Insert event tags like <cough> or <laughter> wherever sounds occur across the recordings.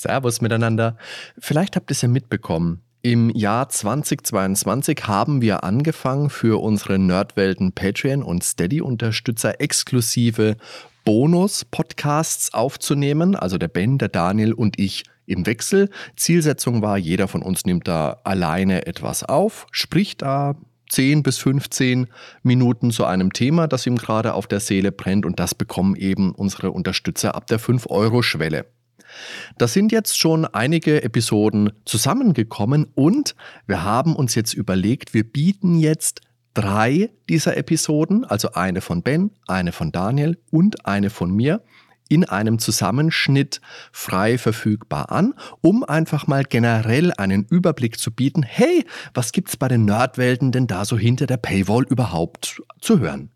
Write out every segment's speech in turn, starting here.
Servus miteinander. Vielleicht habt ihr es ja mitbekommen. Im Jahr 2022 haben wir angefangen, für unsere Nerdwelten Patreon und Steady-Unterstützer exklusive Bonus-Podcasts aufzunehmen. Also der Ben, der Daniel und ich im Wechsel. Zielsetzung war, jeder von uns nimmt da alleine etwas auf, spricht da 10 bis 15 Minuten zu einem Thema, das ihm gerade auf der Seele brennt und das bekommen eben unsere Unterstützer ab der 5-Euro-Schwelle. Da sind jetzt schon einige Episoden zusammengekommen und wir haben uns jetzt überlegt, wir bieten jetzt drei dieser Episoden, also eine von Ben, eine von Daniel und eine von mir, in einem Zusammenschnitt frei verfügbar an, um einfach mal generell einen Überblick zu bieten, hey, was gibt's bei den Nerdwelten denn da so hinter der Paywall überhaupt zu hören?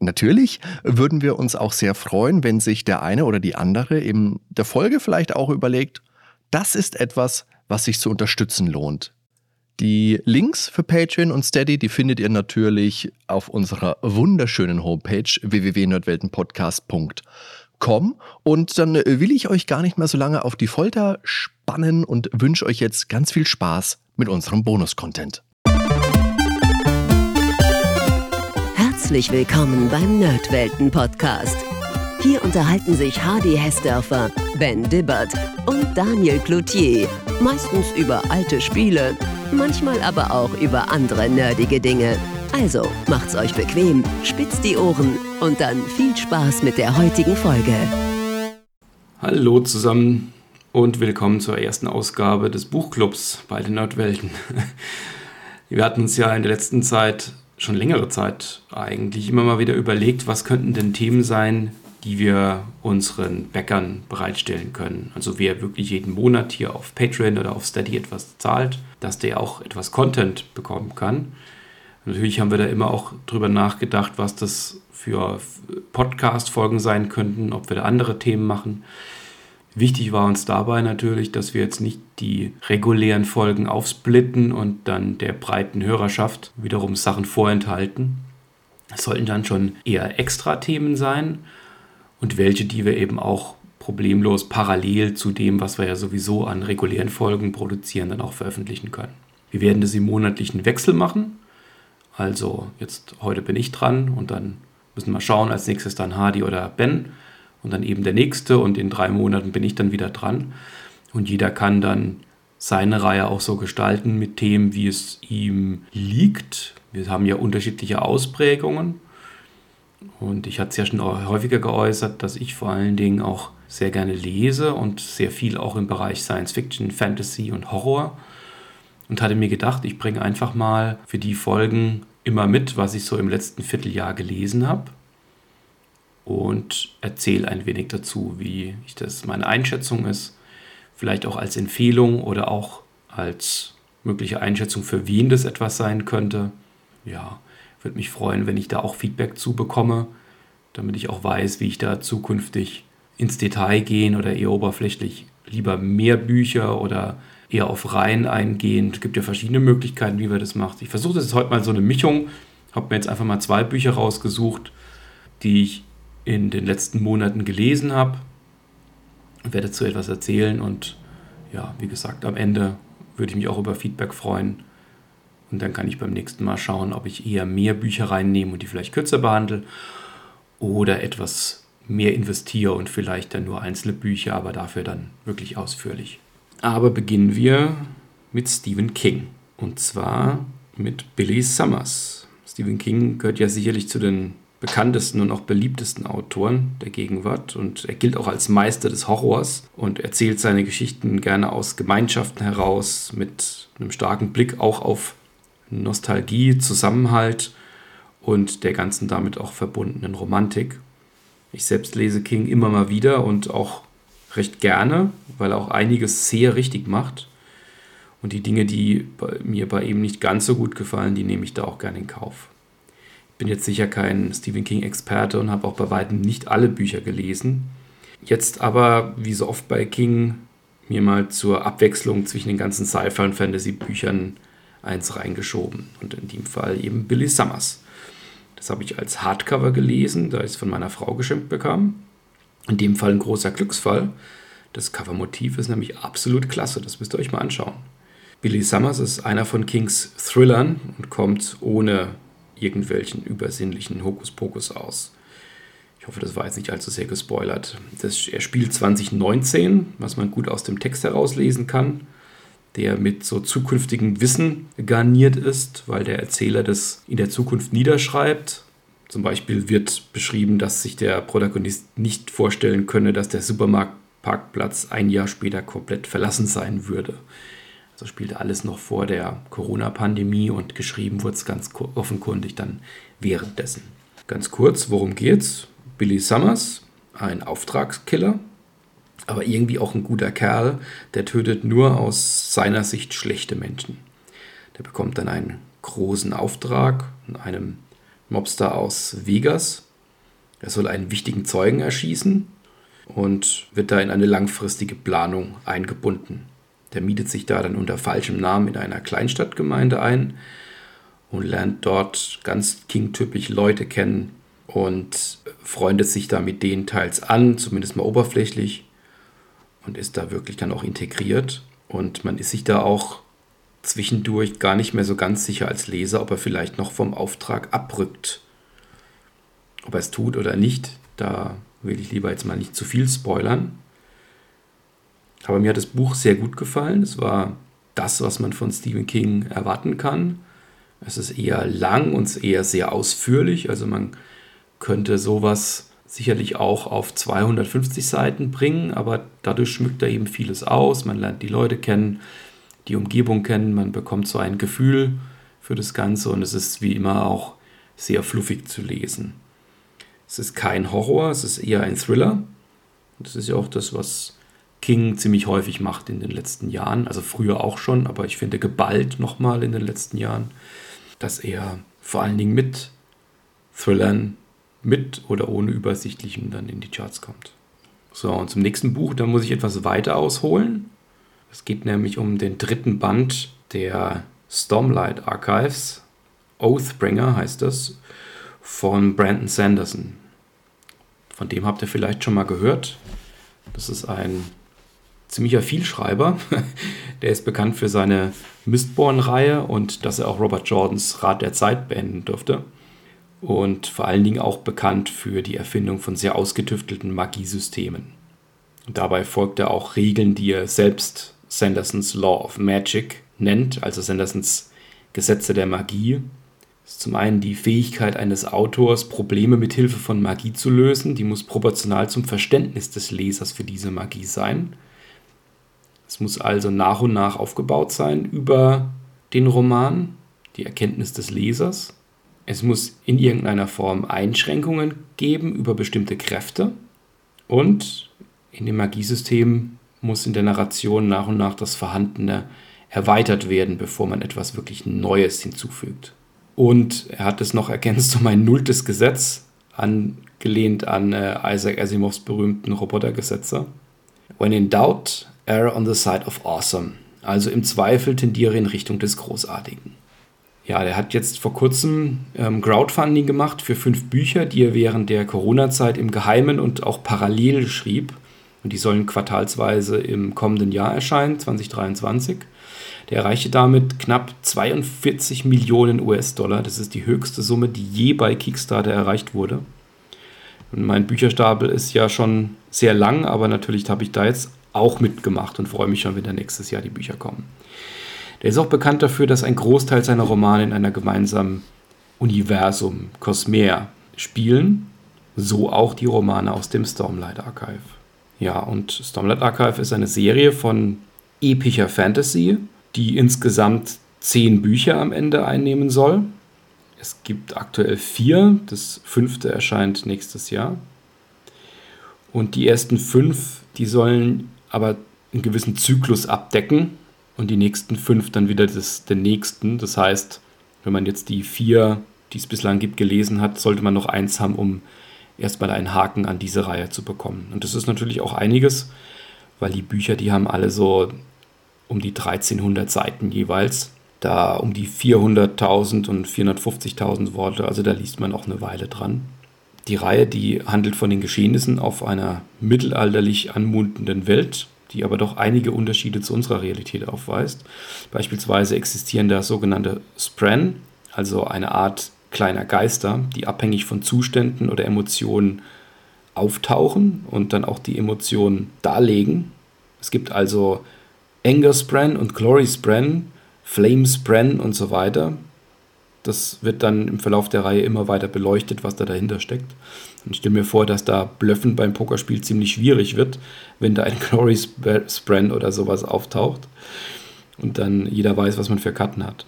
Natürlich würden wir uns auch sehr freuen, wenn sich der eine oder die andere in der Folge vielleicht auch überlegt, das ist etwas, was sich zu unterstützen lohnt. Die Links für Patreon und Steady, die findet ihr natürlich auf unserer wunderschönen Homepage www.nerdweltenpodcast.com. Und dann will ich euch gar nicht mehr so lange auf die Folter spannen und wünsche euch jetzt ganz viel Spaß mit unserem Bonus-Content. Herzlich willkommen beim Nerdwelten Podcast. Hier unterhalten sich Hardy Hessdörfer, Ben Dibbert und Daniel Cloutier. Meistens über alte Spiele, manchmal aber auch über andere nerdige Dinge. Also macht's euch bequem, spitzt die Ohren und dann viel Spaß mit der heutigen Folge. Hallo zusammen und willkommen zur ersten Ausgabe des Buchclubs bei den Nerdwelten. Wir hatten uns ja in der letzten Zeit schon längere Zeit eigentlich immer mal wieder überlegt, was könnten denn Themen sein, die wir unseren Bäckern bereitstellen können. Also wer wirklich jeden Monat hier auf Patreon oder auf Steady etwas zahlt, dass der auch etwas Content bekommen kann. Natürlich haben wir da immer auch drüber nachgedacht, was das für Podcast-Folgen sein könnten, ob wir da andere Themen machen. Wichtig war uns dabei natürlich, dass wir jetzt nicht die regulären Folgen aufsplitten und dann der breiten Hörerschaft wiederum Sachen vorenthalten. Es sollten dann schon eher Extra-Themen sein und welche, die wir eben auch problemlos parallel zu dem, was wir ja sowieso an regulären Folgen produzieren, dann auch veröffentlichen können. Wir werden das im monatlichen Wechsel machen. Also jetzt heute bin ich dran und dann müssen wir schauen, als nächstes dann Hardy oder Ben und dann eben der nächste und in drei Monaten bin ich dann wieder dran. Und jeder kann dann seine Reihe auch so gestalten mit Themen, wie es ihm liegt. Wir haben ja unterschiedliche Ausprägungen. Und ich hatte es ja schon häufiger geäußert, dass ich vor allen Dingen auch sehr gerne lese und sehr viel auch im Bereich Science Fiction, Fantasy und Horror. Und hatte mir gedacht, ich bringe einfach mal für die Folgen immer mit, was ich so im letzten Vierteljahr gelesen habe und erzähle ein wenig dazu, wie ich das meine Einschätzung ist. Vielleicht auch als Empfehlung oder auch als mögliche Einschätzung, für wen das etwas sein könnte. Ja, würde mich freuen, wenn ich da auch Feedback zu bekomme, damit ich auch weiß, wie ich da zukünftig ins Detail gehen oder eher oberflächlich lieber mehr Bücher oder eher auf Reihen eingehen. Es gibt ja verschiedene Möglichkeiten, wie man das macht. Ich versuche das jetzt heute mal so eine Mischung. Habe mir jetzt einfach mal zwei Bücher rausgesucht, die ich in den letzten Monaten gelesen habe. Ich werde dazu etwas erzählen und ja, wie gesagt, am Ende würde ich mich auch über Feedback freuen. Und dann kann ich beim nächsten Mal schauen, ob ich eher mehr Bücher reinnehme und die vielleicht kürzer behandle oder etwas mehr investiere und vielleicht dann nur einzelne Bücher, aber dafür dann wirklich ausführlich. Aber beginnen wir mit Stephen King und zwar mit Billy Summers. Stephen King gehört ja sicherlich zu den bekanntesten und auch beliebtesten Autoren der Gegenwart und er gilt auch als Meister des Horrors und erzählt seine Geschichten gerne aus Gemeinschaften heraus mit einem starken Blick auch auf Nostalgie, Zusammenhalt und der ganzen damit auch verbundenen Romantik. Ich selbst lese King immer mal wieder und auch recht gerne, weil er auch einiges sehr richtig macht. Und die Dinge, die mir bei ihm nicht ganz so gut gefallen, die nehme ich da auch gerne in Kauf bin jetzt sicher kein Stephen King-Experte und habe auch bei weitem nicht alle Bücher gelesen. Jetzt aber, wie so oft bei King, mir mal zur Abwechslung zwischen den ganzen Sci-Fi- und Fantasy-Büchern eins reingeschoben. Und in dem Fall eben Billy Summers. Das habe ich als Hardcover gelesen, da ich es von meiner Frau geschenkt bekam. In dem Fall ein großer Glücksfall, Das Covermotiv ist nämlich absolut klasse, das müsst ihr euch mal anschauen. Billy Summers ist einer von Kings Thrillern und kommt ohne irgendwelchen übersinnlichen Hokuspokus aus. Ich hoffe, das war jetzt nicht allzu sehr gespoilert. Das, er spielt 2019, was man gut aus dem Text herauslesen kann, der mit so zukünftigem Wissen garniert ist, weil der Erzähler das in der Zukunft niederschreibt. Zum Beispiel wird beschrieben, dass sich der Protagonist nicht vorstellen könne, dass der Supermarktparkplatz ein Jahr später komplett verlassen sein würde. Also spielt alles noch vor der Corona-Pandemie und geschrieben wurde es ganz offenkundig dann währenddessen. Ganz kurz, worum geht's? Billy Summers, ein Auftragskiller, aber irgendwie auch ein guter Kerl, der tötet nur aus seiner Sicht schlechte Menschen. Der bekommt dann einen großen Auftrag von einem Mobster aus Vegas. Er soll einen wichtigen Zeugen erschießen und wird da in eine langfristige Planung eingebunden. Der mietet sich da dann unter falschem Namen in einer Kleinstadtgemeinde ein und lernt dort ganz king-typisch Leute kennen und freundet sich da mit denen teils an, zumindest mal oberflächlich und ist da wirklich dann auch integriert. Und man ist sich da auch zwischendurch gar nicht mehr so ganz sicher als Leser, ob er vielleicht noch vom Auftrag abrückt. Ob er es tut oder nicht, da will ich lieber jetzt mal nicht zu viel spoilern. Aber mir hat das Buch sehr gut gefallen. Es war das, was man von Stephen King erwarten kann. Es ist eher lang und eher sehr ausführlich. Also man könnte sowas sicherlich auch auf 250 Seiten bringen, aber dadurch schmückt er eben vieles aus. Man lernt die Leute kennen, die Umgebung kennen, man bekommt so ein Gefühl für das Ganze und es ist wie immer auch sehr fluffig zu lesen. Es ist kein Horror, es ist eher ein Thriller. Das ist ja auch das, was King ziemlich häufig macht in den letzten Jahren. Also früher auch schon, aber ich finde geballt nochmal in den letzten Jahren, dass er vor allen Dingen mit Thrillern, mit oder ohne Übersichtlichem dann in die Charts kommt. So, und zum nächsten Buch, da muss ich etwas weiter ausholen. Es geht nämlich um den dritten Band der Stormlight Archives. Oathbringer heißt das, von Brandon Sanderson. Von dem habt ihr vielleicht schon mal gehört. Das ist ein ziemlicher Vielschreiber. <laughs> Der ist bekannt für seine Mistborn-Reihe und dass er auch Robert Jordans Rat der Zeit beenden durfte. Und vor allen Dingen auch bekannt für die Erfindung von sehr ausgetüftelten Magiesystemen. Dabei folgt er auch Regeln, die er selbst Sandersons Law of Magic nennt, also Sandersons Gesetze der Magie. Das ist zum einen die Fähigkeit eines Autors, Probleme mit Hilfe von Magie zu lösen. Die muss proportional zum Verständnis des Lesers für diese Magie sein. Es muss also nach und nach aufgebaut sein über den Roman, die Erkenntnis des Lesers. Es muss in irgendeiner Form Einschränkungen geben über bestimmte Kräfte. Und in dem Magiesystem muss in der Narration nach und nach das Vorhandene erweitert werden, bevor man etwas wirklich Neues hinzufügt. Und er hat es noch ergänzt um ein nulltes Gesetz, angelehnt an äh, Isaac Asimovs berühmten Robotergesetze. When in doubt, err on the side of awesome. Also im Zweifel tendiere in Richtung des Großartigen. Ja, der hat jetzt vor kurzem ähm, Crowdfunding gemacht für fünf Bücher, die er während der Corona-Zeit im Geheimen und auch parallel schrieb. Und die sollen quartalsweise im kommenden Jahr erscheinen, 2023. Der erreichte damit knapp 42 Millionen US-Dollar. Das ist die höchste Summe, die je bei Kickstarter erreicht wurde. Und mein Bücherstapel ist ja schon sehr lang, aber natürlich habe ich da jetzt auch mitgemacht und freue mich schon, wenn da nächstes Jahr die Bücher kommen. Der ist auch bekannt dafür, dass ein Großteil seiner Romane in einer gemeinsamen Universum, Cosmere, spielen. So auch die Romane aus dem Stormlight Archive. Ja, und Stormlight Archive ist eine Serie von epischer Fantasy, die insgesamt zehn Bücher am Ende einnehmen soll. Es gibt aktuell vier, das fünfte erscheint nächstes Jahr. Und die ersten fünf, die sollen aber einen gewissen Zyklus abdecken und die nächsten fünf dann wieder das, den nächsten. Das heißt, wenn man jetzt die vier, die es bislang gibt, gelesen hat, sollte man noch eins haben, um erstmal einen Haken an diese Reihe zu bekommen. Und das ist natürlich auch einiges, weil die Bücher, die haben alle so um die 1300 Seiten jeweils. Da um die 400.000 und 450.000 Worte, also da liest man auch eine Weile dran. Die Reihe, die handelt von den Geschehnissen auf einer mittelalterlich anmutenden Welt, die aber doch einige Unterschiede zu unserer Realität aufweist. Beispielsweise existieren da sogenannte Spren, also eine Art kleiner Geister, die abhängig von Zuständen oder Emotionen auftauchen und dann auch die Emotionen darlegen. Es gibt also Anger Spren und Glory Spren, Flame Spren und so weiter. Das wird dann im Verlauf der Reihe immer weiter beleuchtet, was da dahinter steckt. Und ich stelle mir vor, dass da Blöffen beim Pokerspiel ziemlich schwierig wird, wenn da ein <laughs> Glory Spren oder sowas auftaucht und dann jeder weiß, was man für Karten hat.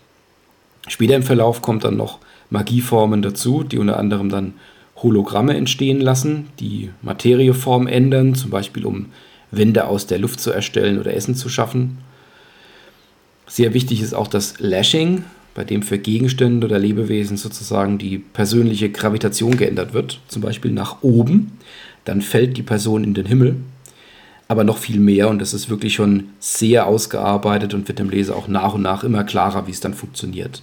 Später im Verlauf kommt dann noch Magieformen dazu, die unter anderem dann Hologramme entstehen lassen, die Materieform ändern, zum Beispiel um Wände aus der Luft zu erstellen oder Essen zu schaffen. Sehr wichtig ist auch das Lashing, bei dem für Gegenstände oder Lebewesen sozusagen die persönliche Gravitation geändert wird, zum Beispiel nach oben, dann fällt die Person in den Himmel. Aber noch viel mehr und das ist wirklich schon sehr ausgearbeitet und wird dem Leser auch nach und nach immer klarer, wie es dann funktioniert.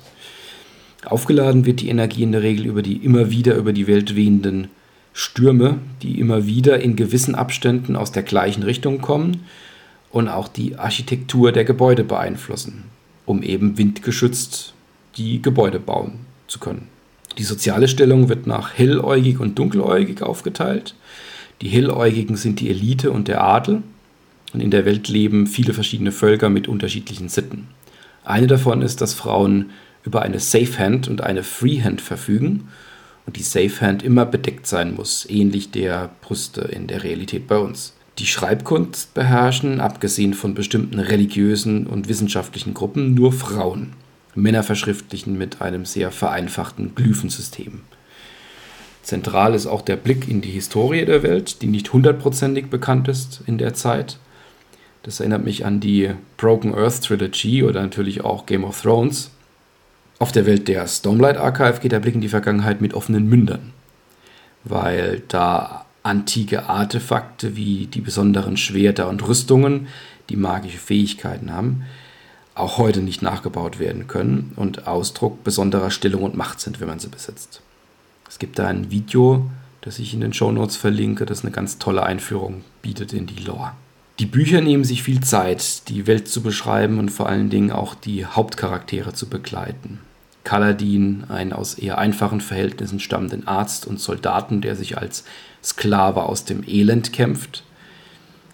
Aufgeladen wird die Energie in der Regel über die immer wieder über die Welt wehenden Stürme, die immer wieder in gewissen Abständen aus der gleichen Richtung kommen und auch die Architektur der Gebäude beeinflussen, um eben windgeschützt die Gebäude bauen zu können. Die soziale Stellung wird nach helläugig und dunkeläugig aufgeteilt. Die helläugigen sind die Elite und der Adel und in der Welt leben viele verschiedene Völker mit unterschiedlichen Sitten. Eine davon ist, dass Frauen über eine Safe Hand und eine Free Hand verfügen und die Safe Hand immer bedeckt sein muss, ähnlich der Brüste in der Realität bei uns. Die Schreibkunst beherrschen, abgesehen von bestimmten religiösen und wissenschaftlichen Gruppen, nur Frauen. Männer verschriftlichen mit einem sehr vereinfachten Glyphensystem. Zentral ist auch der Blick in die Historie der Welt, die nicht hundertprozentig bekannt ist in der Zeit. Das erinnert mich an die Broken Earth Trilogy oder natürlich auch Game of Thrones. Auf der Welt der Stormlight Archive geht der Blick in die Vergangenheit mit offenen Mündern, weil da antike Artefakte wie die besonderen Schwerter und Rüstungen, die magische Fähigkeiten haben, auch heute nicht nachgebaut werden können und Ausdruck besonderer Stellung und Macht sind, wenn man sie besitzt. Es gibt da ein Video, das ich in den Show Notes verlinke, das eine ganz tolle Einführung bietet in die Lore. Die Bücher nehmen sich viel Zeit, die Welt zu beschreiben und vor allen Dingen auch die Hauptcharaktere zu begleiten. Kaladin, ein aus eher einfachen Verhältnissen stammenden Arzt und Soldaten, der sich als Sklave aus dem Elend kämpft.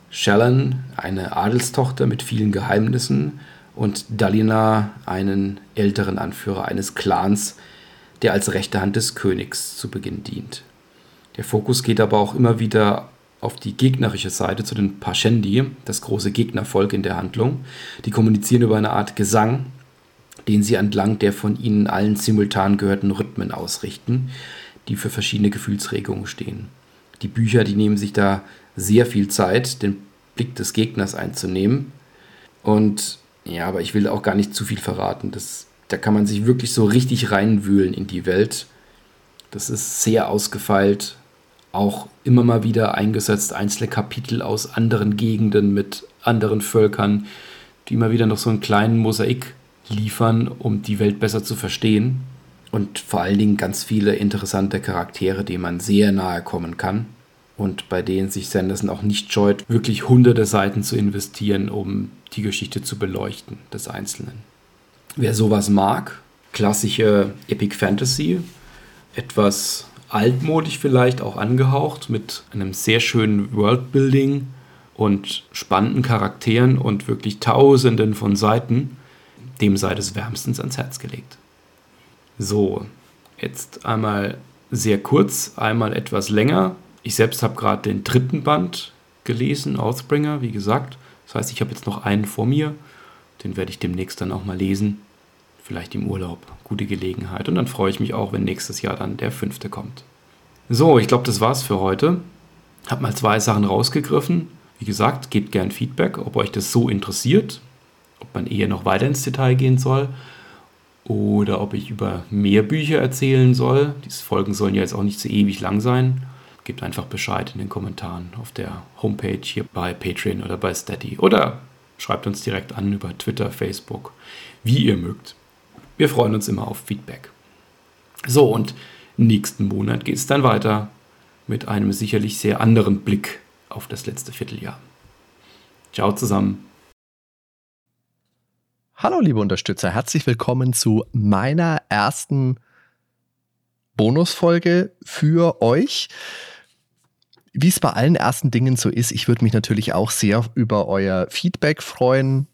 Shallan, eine Adelstochter mit vielen Geheimnissen. Und Dalina, einen älteren Anführer eines Clans, der als rechte Hand des Königs zu Beginn dient. Der Fokus geht aber auch immer wieder auf die gegnerische Seite zu den Pashendi, das große Gegnervolk in der Handlung. Die kommunizieren über eine Art Gesang, den sie entlang der von ihnen allen simultan gehörten Rhythmen ausrichten, die für verschiedene Gefühlsregungen stehen. Die Bücher, die nehmen sich da sehr viel Zeit, den Blick des Gegners einzunehmen. Und ja, aber ich will auch gar nicht zu viel verraten. Das, da kann man sich wirklich so richtig reinwühlen in die Welt. Das ist sehr ausgefeilt, auch immer mal wieder eingesetzt, einzelne Kapitel aus anderen Gegenden mit anderen Völkern, die immer wieder noch so einen kleinen Mosaik liefern, um die Welt besser zu verstehen. Und vor allen Dingen ganz viele interessante Charaktere, denen man sehr nahe kommen kann. Und bei denen sich Sanderson auch nicht scheut, wirklich hunderte Seiten zu investieren, um die Geschichte zu beleuchten des Einzelnen. Wer sowas mag, klassische Epic Fantasy, etwas altmodisch vielleicht auch angehaucht, mit einem sehr schönen Worldbuilding und spannenden Charakteren und wirklich tausenden von Seiten, dem sei des wärmstens ans Herz gelegt. So, jetzt einmal sehr kurz, einmal etwas länger. Ich selbst habe gerade den dritten Band gelesen, Oathbringer, wie gesagt. Das heißt, ich habe jetzt noch einen vor mir. Den werde ich demnächst dann auch mal lesen. Vielleicht im Urlaub. Gute Gelegenheit. Und dann freue ich mich auch, wenn nächstes Jahr dann der fünfte kommt. So, ich glaube, das war's für heute. Hab mal zwei Sachen rausgegriffen. Wie gesagt, gebt gern Feedback, ob euch das so interessiert ob man eher noch weiter ins Detail gehen soll oder ob ich über mehr Bücher erzählen soll. Diese Folgen sollen ja jetzt auch nicht so ewig lang sein. Gebt einfach Bescheid in den Kommentaren auf der Homepage hier bei Patreon oder bei Steady oder schreibt uns direkt an über Twitter, Facebook, wie ihr mögt. Wir freuen uns immer auf Feedback. So, und nächsten Monat geht es dann weiter mit einem sicherlich sehr anderen Blick auf das letzte Vierteljahr. Ciao zusammen. Hallo liebe Unterstützer, herzlich willkommen zu meiner ersten Bonusfolge für euch. Wie es bei allen ersten Dingen so ist, ich würde mich natürlich auch sehr über euer Feedback freuen.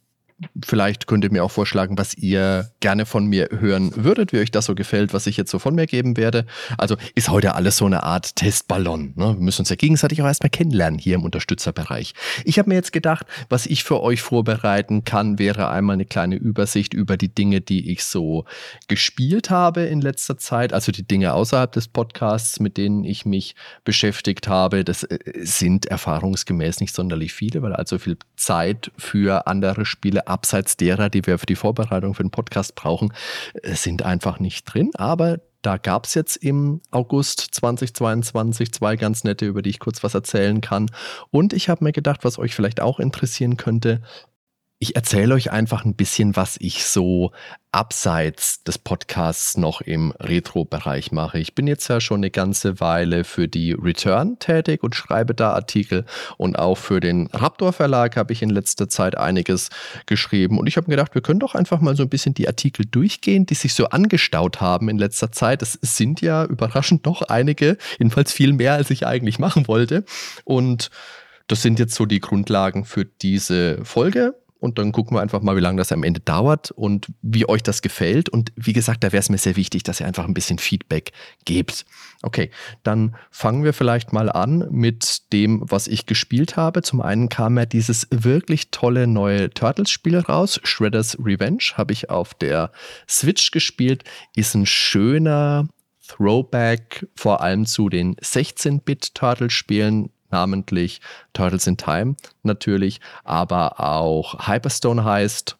Vielleicht könnt ihr mir auch vorschlagen, was ihr gerne von mir hören würdet, wie euch das so gefällt, was ich jetzt so von mir geben werde. Also ist heute alles so eine Art Testballon. Ne? Wir müssen uns ja gegenseitig auch erstmal kennenlernen hier im Unterstützerbereich. Ich habe mir jetzt gedacht, was ich für euch vorbereiten kann, wäre einmal eine kleine Übersicht über die Dinge, die ich so gespielt habe in letzter Zeit. Also die Dinge außerhalb des Podcasts, mit denen ich mich beschäftigt habe. Das äh, sind erfahrungsgemäß nicht sonderlich viele, weil allzu viel Zeit für andere Spiele abseits derer, die wir für die Vorbereitung für den Podcast brauchen, äh, sind einfach nicht drin. Aber da gab es jetzt im August 2022 zwei ganz nette, über die ich kurz was erzählen kann. Und ich habe mir gedacht, was euch vielleicht auch interessieren könnte, ich erzähle euch einfach ein bisschen, was ich so abseits des Podcasts noch im Retro-Bereich mache. Ich bin jetzt ja schon eine ganze Weile für die Return tätig und schreibe da Artikel und auch für den Raptor Verlag habe ich in letzter Zeit einiges geschrieben und ich habe mir gedacht, wir können doch einfach mal so ein bisschen die Artikel durchgehen, die sich so angestaut haben in letzter Zeit. Es sind ja überraschend noch einige, jedenfalls viel mehr, als ich eigentlich machen wollte und das sind jetzt so die Grundlagen für diese Folge und dann gucken wir einfach mal, wie lange das am Ende dauert und wie euch das gefällt. Und wie gesagt, da wäre es mir sehr wichtig, dass ihr einfach ein bisschen Feedback gebt. Okay, dann fangen wir vielleicht mal an mit dem, was ich gespielt habe. Zum einen kam ja dieses wirklich tolle neue Turtles-Spiel raus. Shredder's Revenge habe ich auf der Switch gespielt. Ist ein schöner Throwback vor allem zu den 16-Bit-Turtle-Spielen namentlich Turtles in Time natürlich, aber auch Hyperstone heißt.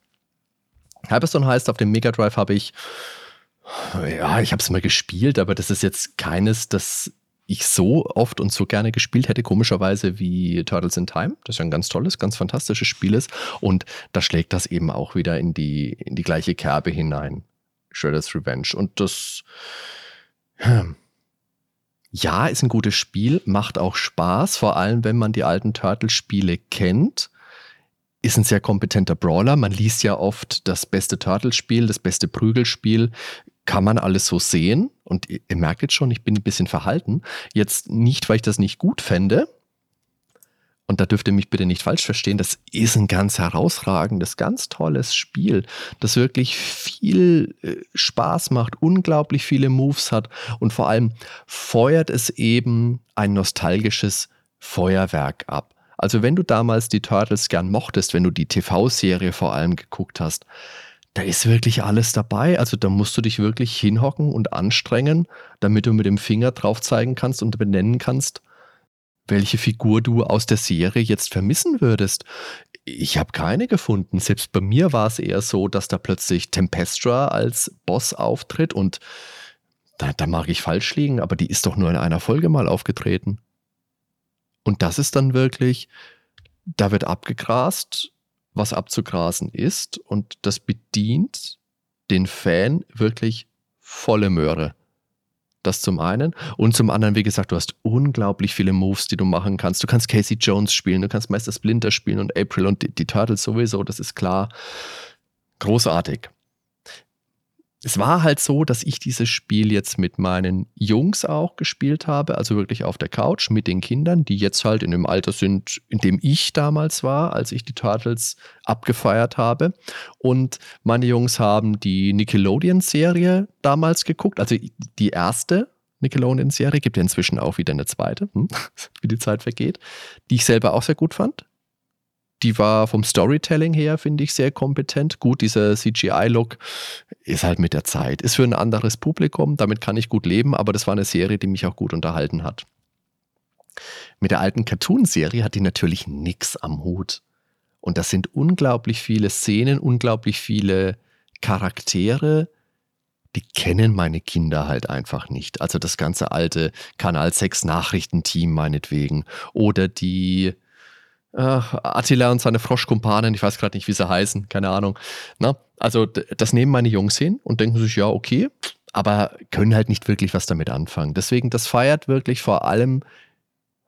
Hyperstone heißt, auf dem Mega Drive habe ich, ja, ich habe es mal gespielt, aber das ist jetzt keines, das ich so oft und so gerne gespielt hätte, komischerweise wie Turtles in Time, das ja ein ganz tolles, ganz fantastisches Spiel ist. Und da schlägt das eben auch wieder in die, in die gleiche Kerbe hinein. Shredder's Revenge. Und das, hm, ja, ist ein gutes Spiel, macht auch Spaß, vor allem wenn man die alten Turtle-Spiele kennt. Ist ein sehr kompetenter Brawler. Man liest ja oft das beste Turtle-Spiel, das beste Prügelspiel. Kann man alles so sehen? Und ihr merkt jetzt schon, ich bin ein bisschen verhalten. Jetzt nicht, weil ich das nicht gut fände, und da dürft ihr mich bitte nicht falsch verstehen, das ist ein ganz herausragendes, ganz tolles Spiel, das wirklich viel äh, Spaß macht, unglaublich viele Moves hat und vor allem feuert es eben ein nostalgisches Feuerwerk ab. Also wenn du damals die Turtles gern mochtest, wenn du die TV-Serie vor allem geguckt hast, da ist wirklich alles dabei. Also da musst du dich wirklich hinhocken und anstrengen, damit du mit dem Finger drauf zeigen kannst und benennen kannst, welche Figur du aus der Serie jetzt vermissen würdest. Ich habe keine gefunden. Selbst bei mir war es eher so, dass da plötzlich Tempestra als Boss auftritt und da, da mag ich falsch liegen, aber die ist doch nur in einer Folge mal aufgetreten. Und das ist dann wirklich, da wird abgegrast, was abzugrasen ist und das bedient den Fan wirklich volle Möhre. Das zum einen. Und zum anderen, wie gesagt, du hast unglaublich viele Moves, die du machen kannst. Du kannst Casey Jones spielen, du kannst Meister Splinter spielen und April und die, die Turtles sowieso, das ist klar. Großartig es war halt so, dass ich dieses Spiel jetzt mit meinen Jungs auch gespielt habe, also wirklich auf der Couch mit den Kindern, die jetzt halt in dem Alter sind, in dem ich damals war, als ich die Turtles abgefeiert habe. Und meine Jungs haben die Nickelodeon-Serie damals geguckt, also die erste Nickelodeon-Serie, gibt ja inzwischen auch wieder eine zweite, hm, <laughs> wie die Zeit vergeht, die ich selber auch sehr gut fand. Die war vom Storytelling her, finde ich, sehr kompetent. Gut, dieser CGI-Look ist halt mit der Zeit. Ist für ein anderes Publikum, damit kann ich gut leben, aber das war eine Serie, die mich auch gut unterhalten hat. Mit der alten Cartoon-Serie hat die natürlich nichts am Hut. Und das sind unglaublich viele Szenen, unglaublich viele Charaktere, die kennen meine Kinder halt einfach nicht. Also das ganze alte Kanal 6 Nachrichtenteam meinetwegen oder die Attila und seine Froschkumpanen, ich weiß gerade nicht, wie sie heißen, keine Ahnung. Na, also das nehmen meine Jungs hin und denken sich, ja, okay, aber können halt nicht wirklich was damit anfangen. Deswegen, das feiert wirklich vor allem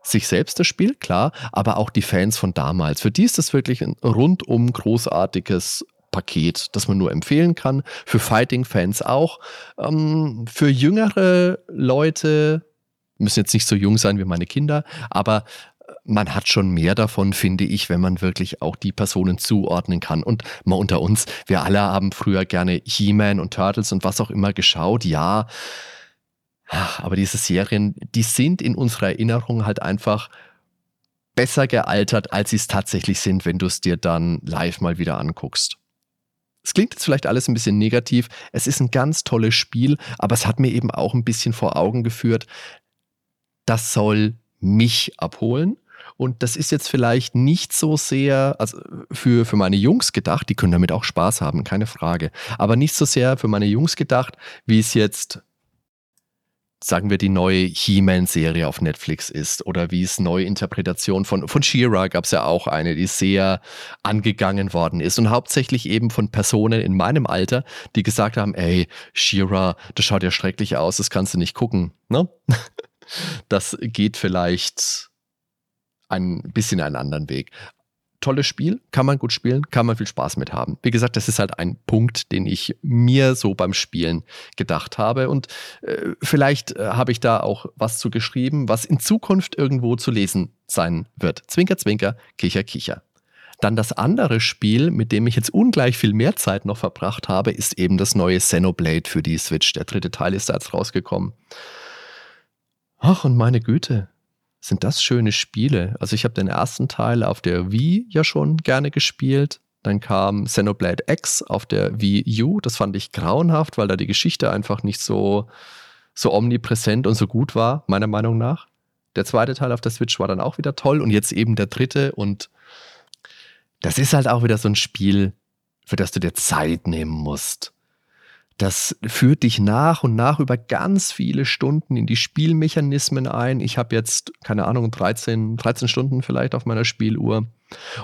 sich selbst das Spiel, klar, aber auch die Fans von damals. Für die ist das wirklich ein rundum großartiges Paket, das man nur empfehlen kann. Für Fighting-Fans auch. Ähm, für jüngere Leute, müssen jetzt nicht so jung sein wie meine Kinder, aber man hat schon mehr davon, finde ich, wenn man wirklich auch die Personen zuordnen kann. Und mal unter uns, wir alle haben früher gerne He-Man und Turtles und was auch immer geschaut, ja. Aber diese Serien, die sind in unserer Erinnerung halt einfach besser gealtert, als sie es tatsächlich sind, wenn du es dir dann live mal wieder anguckst. Es klingt jetzt vielleicht alles ein bisschen negativ. Es ist ein ganz tolles Spiel, aber es hat mir eben auch ein bisschen vor Augen geführt, das soll mich abholen. Und das ist jetzt vielleicht nicht so sehr, also für, für meine Jungs gedacht, die können damit auch Spaß haben, keine Frage. Aber nicht so sehr für meine Jungs gedacht, wie es jetzt sagen wir, die neue He-Man-Serie auf Netflix ist oder wie es neue Interpretation von, von She-Ra gab es ja auch eine, die sehr angegangen worden ist und hauptsächlich eben von Personen in meinem Alter, die gesagt haben, ey, She-Ra, das schaut ja schrecklich aus, das kannst du nicht gucken, ne? <laughs> Das geht vielleicht ein bisschen einen anderen Weg tolles Spiel, kann man gut spielen, kann man viel Spaß mit haben. Wie gesagt, das ist halt ein Punkt, den ich mir so beim Spielen gedacht habe. Und äh, vielleicht äh, habe ich da auch was zu geschrieben, was in Zukunft irgendwo zu lesen sein wird. Zwinker, zwinker, kicher, kicher. Dann das andere Spiel, mit dem ich jetzt ungleich viel mehr Zeit noch verbracht habe, ist eben das neue Xenoblade für die Switch. Der dritte Teil ist da jetzt rausgekommen. Ach, und meine Güte, sind das schöne Spiele. Also ich habe den ersten Teil auf der Wii ja schon gerne gespielt. Dann kam Xenoblade X auf der Wii U. Das fand ich grauenhaft, weil da die Geschichte einfach nicht so, so omnipräsent und so gut war, meiner Meinung nach. Der zweite Teil auf der Switch war dann auch wieder toll und jetzt eben der dritte. Und das ist halt auch wieder so ein Spiel, für das du dir Zeit nehmen musst das führt dich nach und nach über ganz viele Stunden in die Spielmechanismen ein. Ich habe jetzt, keine Ahnung, 13, 13 Stunden vielleicht auf meiner Spieluhr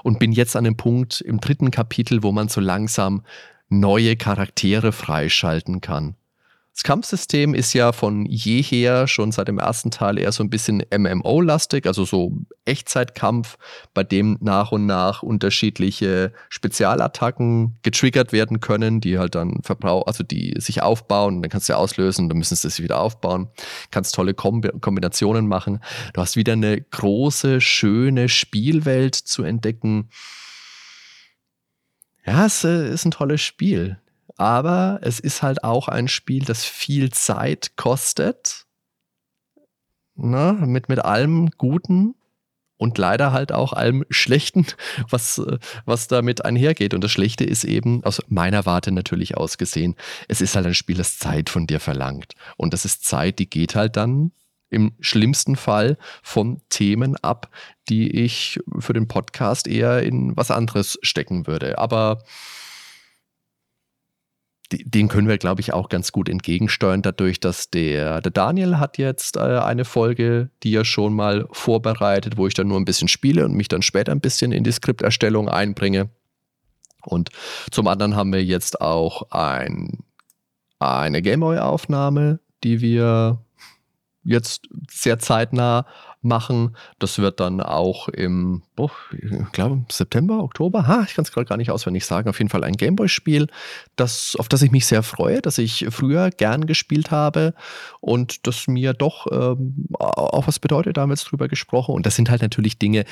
und bin jetzt an dem Punkt im dritten Kapitel, wo man so langsam neue Charaktere freischalten kann. Das Kampfsystem ist ja von jeher schon seit dem ersten Teil eher so ein bisschen MMO-lastig, also so Echtzeitkampf, bei dem nach und nach unterschiedliche Spezialattacken getriggert werden können, die halt dann verbrauch, also die sich aufbauen, dann kannst du auslösen, dann müssen sie sich wieder aufbauen, kannst tolle Kombi Kombinationen machen. Du hast wieder eine große, schöne Spielwelt zu entdecken. Ja, es äh, ist ein tolles Spiel aber es ist halt auch ein Spiel, das viel Zeit kostet. Ne? Mit, mit allem Guten und leider halt auch allem Schlechten, <laughs> was, was damit einhergeht. Und das Schlechte ist eben, aus meiner Warte natürlich ausgesehen, es ist halt ein Spiel, das Zeit von dir verlangt. Und das ist Zeit, die geht halt dann im schlimmsten Fall von Themen ab, die ich für den Podcast eher in was anderes stecken würde. Aber den können wir, glaube ich, auch ganz gut entgegensteuern, dadurch, dass der, der Daniel hat jetzt äh, eine Folge, die er schon mal vorbereitet, wo ich dann nur ein bisschen spiele und mich dann später ein bisschen in die Skripterstellung einbringe. Und zum anderen haben wir jetzt auch ein, eine Gameboy-Aufnahme, die wir jetzt sehr zeitnah machen. Das wird dann auch im, oh, ich glaube, September, Oktober, ha, ich kann es gerade gar nicht auswendig sagen, auf jeden Fall ein Gameboy-Spiel, das, auf das ich mich sehr freue, das ich früher gern gespielt habe und das mir doch ähm, auch was bedeutet, da haben wir jetzt drüber gesprochen. Und das sind halt natürlich Dinge,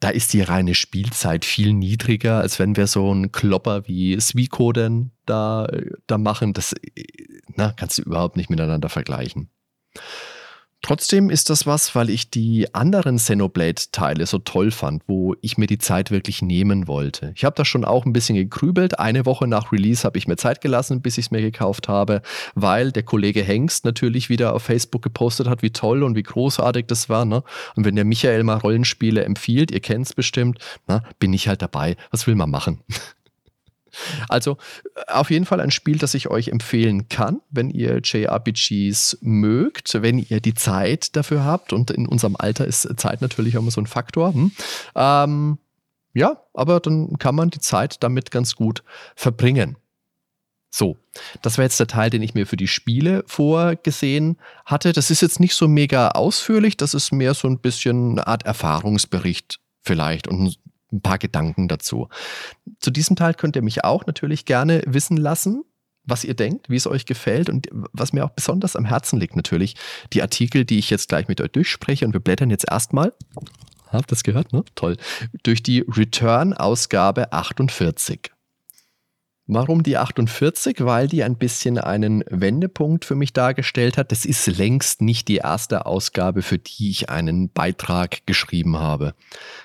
da ist die reine Spielzeit viel niedriger, als wenn wir so einen Klopper wie Suikoden da, da machen. Das na, kannst du überhaupt nicht miteinander vergleichen. Trotzdem ist das was, weil ich die anderen Xenoblade-Teile so toll fand, wo ich mir die Zeit wirklich nehmen wollte. Ich habe da schon auch ein bisschen gegrübelt. Eine Woche nach Release habe ich mir Zeit gelassen, bis ich es mir gekauft habe, weil der Kollege Hengst natürlich wieder auf Facebook gepostet hat, wie toll und wie großartig das war. Ne? Und wenn der Michael mal Rollenspiele empfiehlt, ihr kennt es bestimmt, na, bin ich halt dabei. Was will man machen? <laughs> Also auf jeden Fall ein Spiel, das ich euch empfehlen kann, wenn ihr JRPGs mögt, wenn ihr die Zeit dafür habt. Und in unserem Alter ist Zeit natürlich auch immer so ein Faktor. Hm? Ähm, ja, aber dann kann man die Zeit damit ganz gut verbringen. So, das war jetzt der Teil, den ich mir für die Spiele vorgesehen hatte. Das ist jetzt nicht so mega ausführlich, das ist mehr so ein bisschen eine Art Erfahrungsbericht vielleicht und ein paar Gedanken dazu. Zu diesem Teil könnt ihr mich auch natürlich gerne wissen lassen, was ihr denkt, wie es euch gefällt und was mir auch besonders am Herzen liegt natürlich, die Artikel, die ich jetzt gleich mit euch durchspreche und wir blättern jetzt erstmal, habt das gehört, ne? Toll, durch die Return-Ausgabe 48. Warum die 48? Weil die ein bisschen einen Wendepunkt für mich dargestellt hat. Das ist längst nicht die erste Ausgabe, für die ich einen Beitrag geschrieben habe.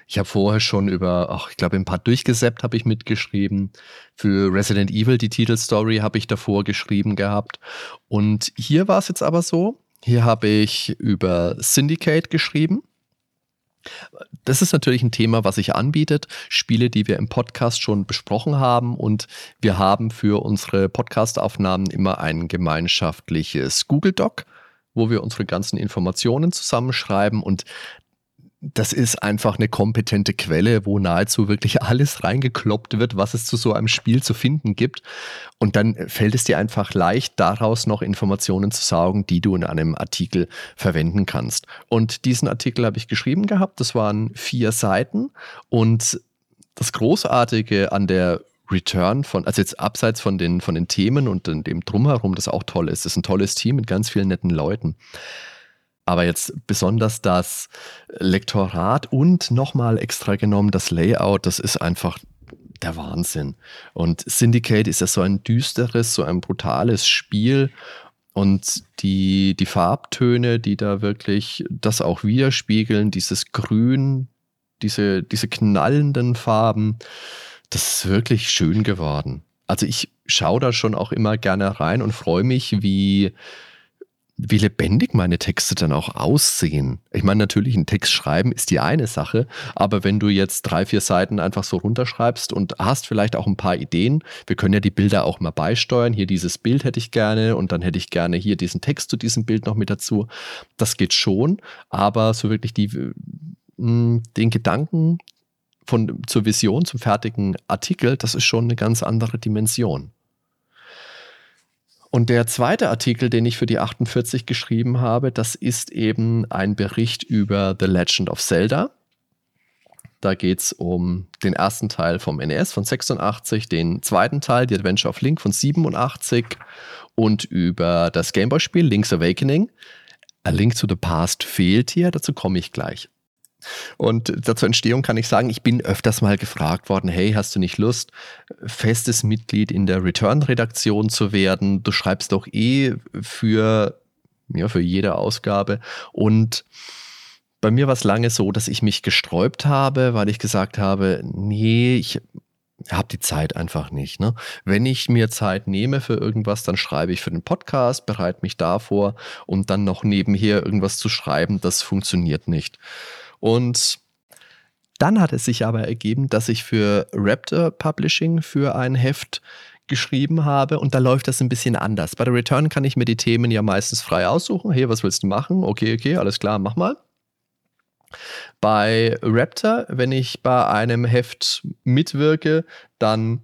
Ich habe vorher schon über, ach, ich glaube, ein paar durchgesäppt habe ich mitgeschrieben. Für Resident Evil, die Titelstory, habe ich davor geschrieben gehabt. Und hier war es jetzt aber so, hier habe ich über Syndicate geschrieben. Das ist natürlich ein Thema, was sich anbietet. Spiele, die wir im Podcast schon besprochen haben. Und wir haben für unsere Podcastaufnahmen immer ein gemeinschaftliches Google Doc, wo wir unsere ganzen Informationen zusammenschreiben. Und das ist einfach eine kompetente Quelle, wo nahezu wirklich alles reingekloppt wird, was es zu so einem Spiel zu finden gibt. Und dann fällt es dir einfach leicht, daraus noch Informationen zu saugen, die du in einem Artikel verwenden kannst. Und diesen Artikel habe ich geschrieben gehabt. Das waren vier Seiten. Und das Großartige an der Return von, also jetzt abseits von den, von den Themen und dem Drumherum, das auch toll ist. Das ist ein tolles Team mit ganz vielen netten Leuten. Aber jetzt besonders das Lektorat und nochmal extra genommen das Layout, das ist einfach der Wahnsinn. Und Syndicate ist ja so ein düsteres, so ein brutales Spiel. Und die, die Farbtöne, die da wirklich das auch widerspiegeln, dieses Grün, diese, diese knallenden Farben, das ist wirklich schön geworden. Also ich schaue da schon auch immer gerne rein und freue mich, wie, wie lebendig meine Texte dann auch aussehen. Ich meine, natürlich, ein Text schreiben ist die eine Sache, aber wenn du jetzt drei, vier Seiten einfach so runterschreibst und hast vielleicht auch ein paar Ideen, wir können ja die Bilder auch mal beisteuern. Hier dieses Bild hätte ich gerne und dann hätte ich gerne hier diesen Text zu diesem Bild noch mit dazu. Das geht schon, aber so wirklich die, mm, den Gedanken von, zur Vision, zum fertigen Artikel, das ist schon eine ganz andere Dimension. Und der zweite Artikel, den ich für die 48 geschrieben habe, das ist eben ein Bericht über The Legend of Zelda. Da geht es um den ersten Teil vom NES von 86, den zweiten Teil, The Adventure of Link von 87 und über das Gameboy-Spiel Link's Awakening. A Link to the Past fehlt hier, dazu komme ich gleich. Und zur Entstehung kann ich sagen, ich bin öfters mal gefragt worden, hey, hast du nicht Lust, festes Mitglied in der Return-Redaktion zu werden? Du schreibst doch eh für, ja, für jede Ausgabe. Und bei mir war es lange so, dass ich mich gesträubt habe, weil ich gesagt habe, nee, ich habe die Zeit einfach nicht. Ne? Wenn ich mir Zeit nehme für irgendwas, dann schreibe ich für den Podcast, bereite mich davor und dann noch nebenher irgendwas zu schreiben, das funktioniert nicht. Und dann hat es sich aber ergeben, dass ich für Raptor Publishing für ein Heft geschrieben habe und da läuft das ein bisschen anders. Bei der Return kann ich mir die Themen ja meistens frei aussuchen. Hey, was willst du machen? Okay, okay, alles klar, mach mal. Bei Raptor, wenn ich bei einem Heft mitwirke, dann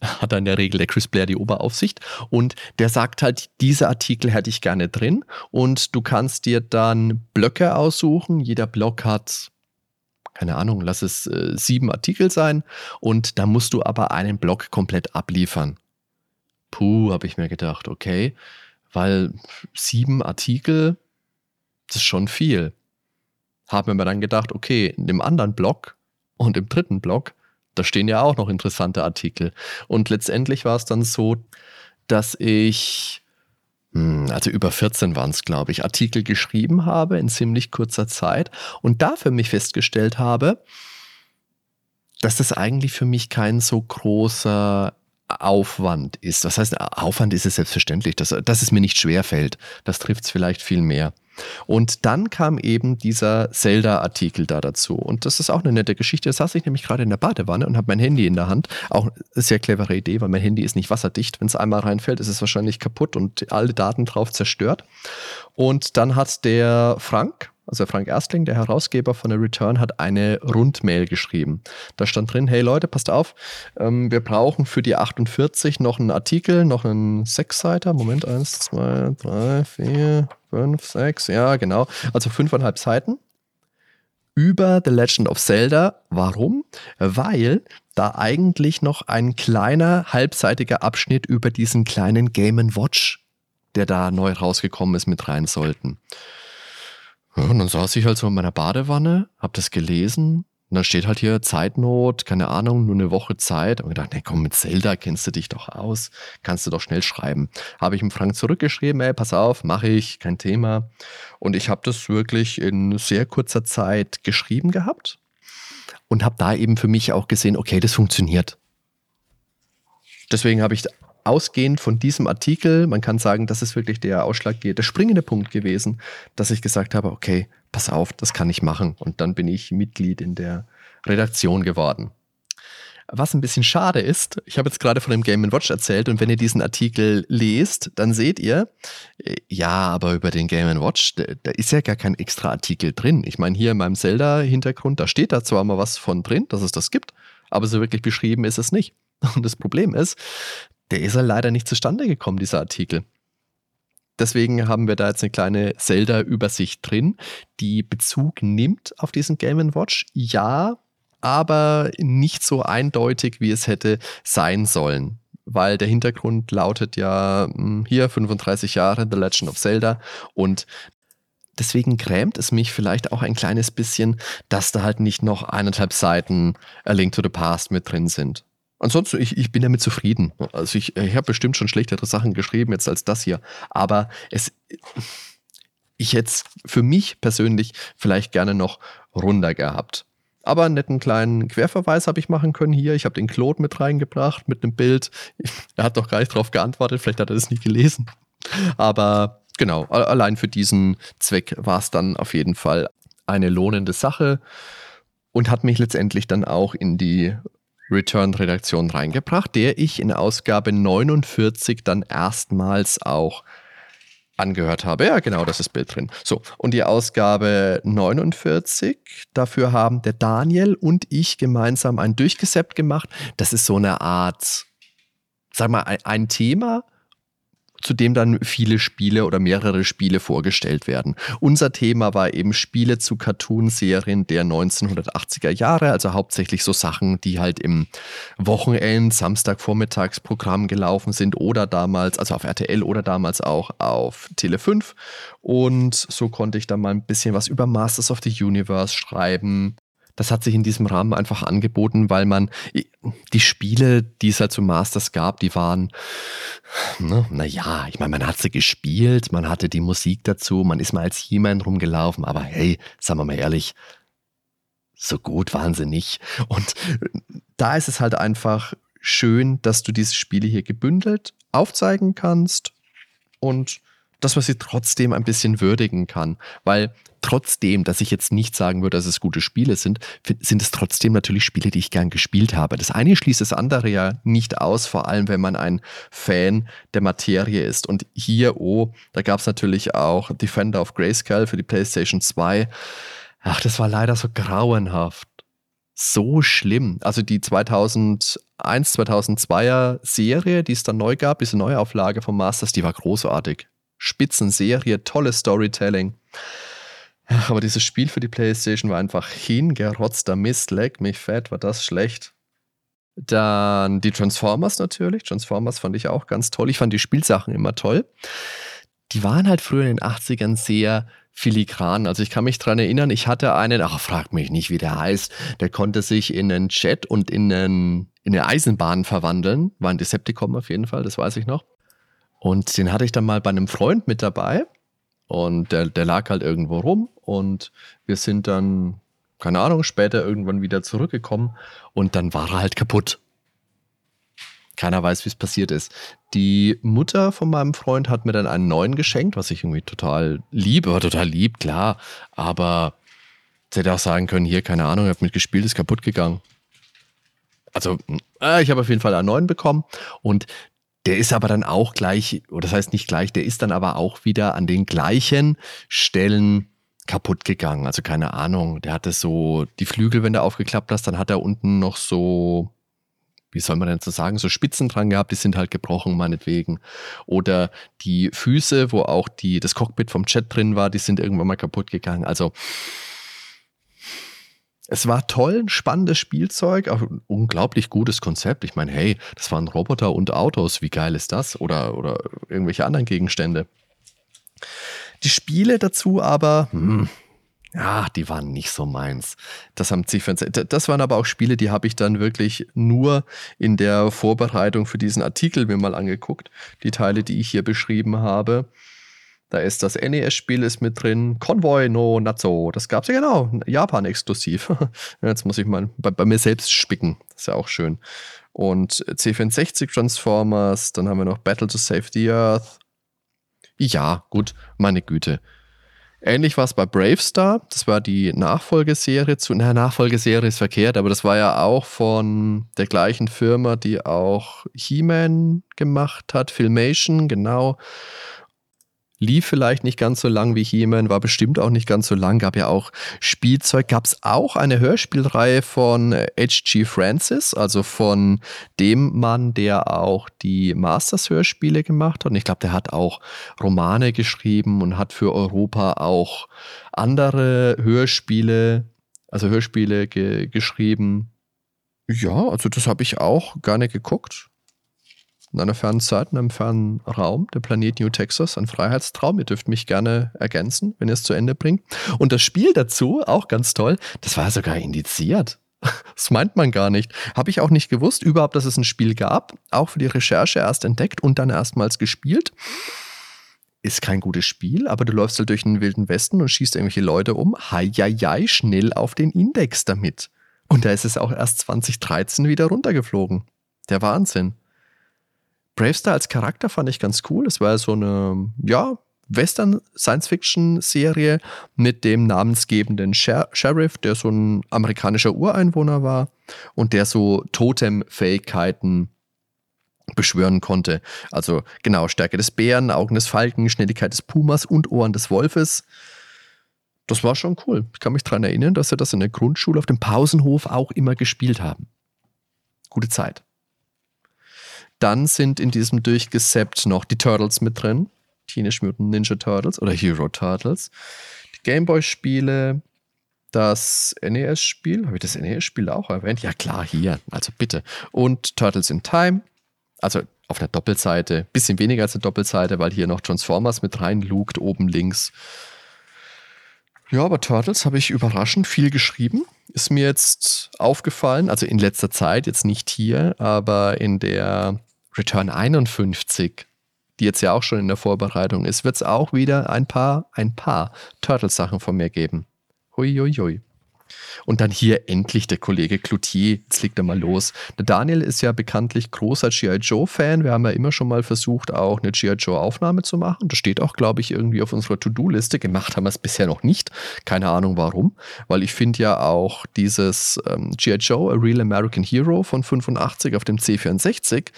<laughs> hat in der Regel der Chris Blair die Oberaufsicht und der sagt halt, diese Artikel hätte ich gerne drin und du kannst dir dann Blöcke aussuchen. Jeder Block hat, keine Ahnung, lass es äh, sieben Artikel sein und da musst du aber einen Block komplett abliefern. Puh, habe ich mir gedacht, okay, weil sieben Artikel, das ist schon viel. Haben wir dann gedacht, okay, in dem anderen Block und im dritten Block da stehen ja auch noch interessante Artikel. Und letztendlich war es dann so, dass ich, hm, also über 14 waren es, glaube ich, Artikel geschrieben habe in ziemlich kurzer Zeit und da für mich festgestellt habe, dass das eigentlich für mich kein so großer Aufwand ist. Das heißt, Aufwand ist es selbstverständlich, dass, dass es mir nicht schwer fällt. Das trifft es vielleicht viel mehr. Und dann kam eben dieser Zelda-Artikel da dazu. Und das ist auch eine nette Geschichte. Da saß ich nämlich gerade in der Badewanne und habe mein Handy in der Hand. Auch eine sehr clevere Idee, weil mein Handy ist nicht wasserdicht. Wenn es einmal reinfällt, ist es wahrscheinlich kaputt und alle Daten drauf zerstört. Und dann hat der Frank, also Frank Erstling, der Herausgeber von der Return, hat eine Rundmail geschrieben. Da stand drin, hey Leute, passt auf, ähm, wir brauchen für die 48 noch einen Artikel, noch einen Sechsseiter. Moment, eins, zwei, drei, vier, fünf, sechs, ja genau, also fünfeinhalb Seiten über The Legend of Zelda. Warum? Weil da eigentlich noch ein kleiner halbseitiger Abschnitt über diesen kleinen Game Watch, der da neu rausgekommen ist, mit rein sollten. Ja, und dann saß ich halt so in meiner Badewanne, hab das gelesen und dann steht halt hier Zeitnot, keine Ahnung, nur eine Woche Zeit. Und gedacht, nee, komm, mit Zelda kennst du dich doch aus, kannst du doch schnell schreiben. Habe ich ihm Frank zurückgeschrieben, ey, pass auf, mache ich, kein Thema. Und ich habe das wirklich in sehr kurzer Zeit geschrieben gehabt und habe da eben für mich auch gesehen, okay, das funktioniert. Deswegen habe ich ausgehend von diesem Artikel, man kann sagen, das ist wirklich der ausschlaggebende, der springende Punkt gewesen, dass ich gesagt habe, okay, pass auf, das kann ich machen. Und dann bin ich Mitglied in der Redaktion geworden. Was ein bisschen schade ist, ich habe jetzt gerade von dem Game Watch erzählt und wenn ihr diesen Artikel lest, dann seht ihr, äh, ja, aber über den Game Watch, da, da ist ja gar kein extra Artikel drin. Ich meine, hier in meinem Zelda-Hintergrund, da steht da zwar mal was von drin, dass es das gibt, aber so wirklich beschrieben ist es nicht. <laughs> Und das Problem ist, der ist ja leider nicht zustande gekommen, dieser Artikel. Deswegen haben wir da jetzt eine kleine Zelda-Übersicht drin, die Bezug nimmt auf diesen Game Watch. Ja, aber nicht so eindeutig, wie es hätte sein sollen. Weil der Hintergrund lautet ja hm, hier 35 Jahre The Legend of Zelda und deswegen grämt es mich vielleicht auch ein kleines bisschen, dass da halt nicht noch eineinhalb Seiten A Link to the Past mit drin sind. Ansonsten, ich, ich bin damit zufrieden. Also ich, ich habe bestimmt schon schlechtere Sachen geschrieben jetzt als das hier. Aber es, ich hätte es für mich persönlich vielleicht gerne noch runder gehabt. Aber einen netten kleinen Querverweis habe ich machen können hier. Ich habe den Claude mit reingebracht mit einem Bild. <laughs> Er hat doch gar nicht darauf geantwortet, vielleicht hat er das nicht gelesen. Aber genau, allein für diesen Zweck war es dann auf jeden Fall eine lohnende Sache und hat mich letztendlich dann auch in die Return-Redaktion reingebracht, der ich in Ausgabe 49 dann erstmals auch angehört habe. Ja, genau, das ist Bild drin. So, und die Ausgabe 49, dafür haben der Daniel und ich gemeinsam ein Durchgesäppt gemacht. Das ist so eine Art, sag mal, ein Thema, zu dem dann viele Spiele oder mehrere Spiele vorgestellt werden. Unser Thema war eben Spiele zu Cartoonserien der 1980er Jahre, also hauptsächlich so Sachen, die halt im Wochenend, Samstagvormittagsprogramm gelaufen sind oder damals, also auf RTL oder damals auch auf Tele 5. Und so konnte ich dann mal ein bisschen was über Masters of the Universe schreiben, das hat sich in diesem Rahmen einfach angeboten, weil man die Spiele, die es halt zu Masters gab, die waren, ne, naja, ich meine, man hat sie gespielt, man hatte die Musik dazu, man ist mal als He-Man rumgelaufen, aber hey, sagen wir mal ehrlich, so gut waren sie nicht. Und da ist es halt einfach schön, dass du diese Spiele hier gebündelt aufzeigen kannst und dass man sie trotzdem ein bisschen würdigen kann. Weil trotzdem, dass ich jetzt nicht sagen würde, dass es gute Spiele sind, sind es trotzdem natürlich Spiele, die ich gern gespielt habe. Das eine schließt das andere ja nicht aus, vor allem wenn man ein Fan der Materie ist. Und hier, oh, da gab es natürlich auch Defender of Grayscale für die PlayStation 2. Ach, das war leider so grauenhaft. So schlimm. Also die 2001, 2002er Serie, die es dann neu gab, diese Neuauflage von Masters, die war großartig. Spitzenserie, tolles Storytelling. Aber dieses Spiel für die PlayStation war einfach hingerotzter Mist. Leck mich fett, war das schlecht. Dann die Transformers natürlich. Transformers fand ich auch ganz toll. Ich fand die Spielsachen immer toll. Die waren halt früher in den 80ern sehr filigran. Also ich kann mich daran erinnern, ich hatte einen, ach, frag mich nicht, wie der heißt, der konnte sich in einen Jet und in, einen, in eine Eisenbahn verwandeln. War ein Decepticon auf jeden Fall, das weiß ich noch. Und den hatte ich dann mal bei einem Freund mit dabei. Und der, der lag halt irgendwo rum und wir sind dann, keine Ahnung, später irgendwann wieder zurückgekommen und dann war er halt kaputt. Keiner weiß, wie es passiert ist. Die Mutter von meinem Freund hat mir dann einen neuen geschenkt, was ich irgendwie total lieb, aber total lieb, klar. Aber sie hätte auch sagen können, hier, keine Ahnung, ich habe mitgespielt, ist kaputt gegangen. Also, äh, ich habe auf jeden Fall einen neuen bekommen und der ist aber dann auch gleich, oder das heißt nicht gleich, der ist dann aber auch wieder an den gleichen Stellen kaputt gegangen. Also keine Ahnung. Der hatte so die Flügel, wenn du aufgeklappt hast, dann hat er unten noch so, wie soll man denn so sagen, so Spitzen dran gehabt, die sind halt gebrochen, meinetwegen. Oder die Füße, wo auch die, das Cockpit vom Jet drin war, die sind irgendwann mal kaputt gegangen. Also es war toll, ein spannendes Spielzeug, auch ein unglaublich gutes Konzept. Ich meine, hey, das waren Roboter und Autos, wie geil ist das? Oder, oder irgendwelche anderen Gegenstände. Die Spiele dazu aber, hm, ja, die waren nicht so meins. Das haben C4, das waren aber auch Spiele, die habe ich dann wirklich nur in der Vorbereitung für diesen Artikel mir mal angeguckt. Die Teile, die ich hier beschrieben habe. Da ist das NES-Spiel ist mit drin. Convoy no Natso. Das gab es ja genau. Japan exklusiv. <laughs> Jetzt muss ich mal bei, bei, mir selbst spicken. Das ist ja auch schön. Und C64 Transformers. Dann haben wir noch Battle to Save the Earth. Ja, gut. Meine Güte. Ähnlich war es bei Bravestar. Das war die Nachfolgeserie zu. Na, Nachfolgeserie ist verkehrt, aber das war ja auch von der gleichen Firma, die auch He-Man gemacht hat. Filmation, genau lief vielleicht nicht ganz so lang wie He-Man, war bestimmt auch nicht ganz so lang, gab ja auch Spielzeug, gab es auch eine Hörspielreihe von H.G. Francis, also von dem Mann, der auch die Masters-Hörspiele gemacht hat. Und ich glaube, der hat auch Romane geschrieben und hat für Europa auch andere Hörspiele, also Hörspiele ge geschrieben. Ja, also das habe ich auch nicht geguckt in einer fernen Zeit, in einem fernen Raum, der Planet New Texas, ein Freiheitstraum. Ihr dürft mich gerne ergänzen, wenn ihr es zu Ende bringt. Und das Spiel dazu, auch ganz toll, das war sogar indiziert. <laughs> Das meint man gar nicht. Habe ich auch nicht gewusst, überhaupt, dass es ein Spiel gab. Auch für die Recherche erst entdeckt und dann erstmals gespielt. Ist kein gutes Spiel, aber du läufst halt durch den wilden Westen und schießt irgendwelche Leute um. Heieiei, schnell auf den Index damit. Und da ist es auch erst 2013 wieder runtergeflogen. Der Wahnsinn. Bravestar als Charakter fand ich ganz cool. Es war so eine, ja, Western-Science-Fiction-Serie mit dem namensgebenden Sher Sheriff, der so ein amerikanischer Ureinwohner war und der so Totem-Fähigkeiten beschwören konnte. Also genau, Stärke des Bären, Augen des Falken, Schnelligkeit des Pumas und Ohren des Wolfes. Das war schon cool. Ich kann mich daran erinnern, dass wir das in der Grundschule auf dem Pausenhof auch immer gespielt haben. Gute Zeit. Dann sind in diesem durchgesappt noch die Turtles mit drin. Teenage Mutant Ninja Turtles oder Hero Turtles. Die Gameboy-Spiele, das NES-Spiel. Habe ich das NES-Spiel auch erwähnt? Ja, klar, hier. Also bitte. Und Turtles in Time. Also auf der Doppelseite. Bisschen weniger als eine Doppelseite, weil hier noch Transformers mit rein lugt, oben links. Ja, aber Turtles habe ich überraschend viel geschrieben. Ist mir jetzt aufgefallen, also in letzter Zeit, jetzt nicht hier, aber in der Return 51, die jetzt ja auch schon in der Vorbereitung ist, wird es auch wieder ein paar, ein paar Turtles-Sachen von mir geben. Hui, hui, hui. Und dann hier endlich der Kollege Cloutier. Jetzt legt er mal los. Der Daniel ist ja bekanntlich großer G.I. Joe-Fan. Wir haben ja immer schon mal versucht, auch eine G.I. Joe-Aufnahme zu machen. Das steht auch, glaube ich, irgendwie auf unserer To-Do-Liste. Gemacht haben wir es bisher noch nicht. Keine Ahnung warum. Weil ich finde ja auch dieses ähm, G.I. Joe, A Real American Hero von 85 auf dem C64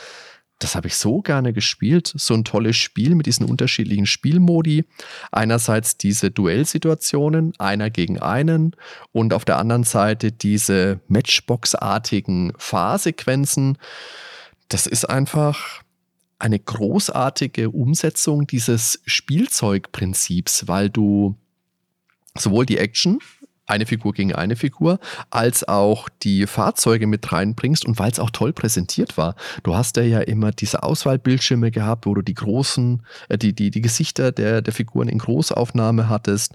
das habe ich so gerne gespielt. So ein tolles Spiel mit diesen unterschiedlichen Spielmodi. Einerseits diese Duellsituationen, einer gegen einen und auf der anderen Seite diese Matchbox-artigen Fahrsequenzen. Das ist einfach eine großartige Umsetzung dieses Spielzeugprinzips, weil du sowohl die Action eine Figur gegen eine Figur, als auch die Fahrzeuge mit reinbringst und weil es auch toll präsentiert war. Du hast ja, ja immer diese Auswahlbildschirme gehabt, wo du die großen, äh, die, die, die Gesichter der, der Figuren in Großaufnahme hattest.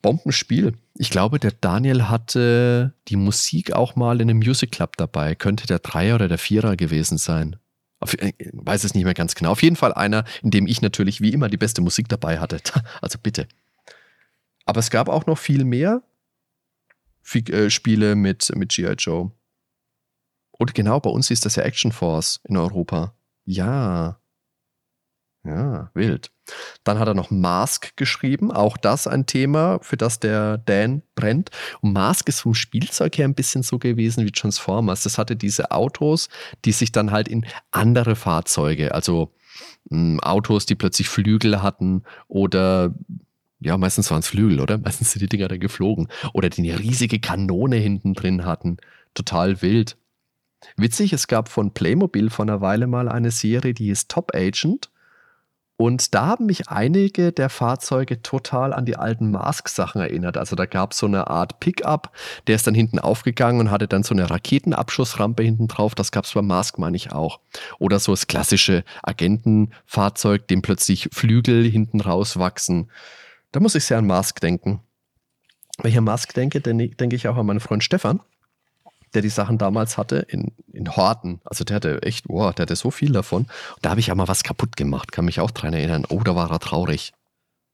Bombenspiel. Ich glaube, der Daniel hatte die Musik auch mal in einem Music Club dabei. Könnte der Dreier oder der Vierer gewesen sein. Auf, äh, weiß es nicht mehr ganz genau. Auf jeden Fall einer, in dem ich natürlich wie immer die beste Musik dabei hatte. <laughs> Also bitte. Aber es gab auch noch viel mehr äh, Spiele mit, mit G.I. Joe. Und genau, bei uns ist das ja Action Force in Europa. Ja. Ja, wild. Dann hat er noch Mask geschrieben, auch das ein Thema, für das der Dan brennt. Und Mask ist vom Spielzeug her ein bisschen so gewesen wie Transformers. Das hatte diese Autos, die sich dann halt in andere Fahrzeuge, also hm, Autos, die plötzlich Flügel hatten oder ja, meistens waren es Flügel, oder? <laughs> Meistens sind die Dinger da geflogen. Oder die eine riesige Kanone hinten drin hatten. Total wild. Witzig, es gab von Playmobil vor einer Weile mal eine Serie, die hieß Top Agent. Und da haben mich einige der Fahrzeuge total an die alten Mask-Sachen erinnert. Also da gab es so eine Art Pickup, der ist dann hinten aufgegangen und hatte dann so eine Raketenabschussrampe hinten drauf. Das gab es beim Mask, meine ich auch. Oder so das klassische Agentenfahrzeug, dem plötzlich Flügel hinten rauswachsen. Da muss ich sehr an Mask denken. Wenn ich an Mask denke, denke ich auch an meinen Freund Stefan der die Sachen damals hatte, in, in Horten. Also der hatte echt, boah, der hatte so viel davon. Und da habe ich auch mal was kaputt gemacht, kann mich auch dran erinnern. Oh, da war er traurig.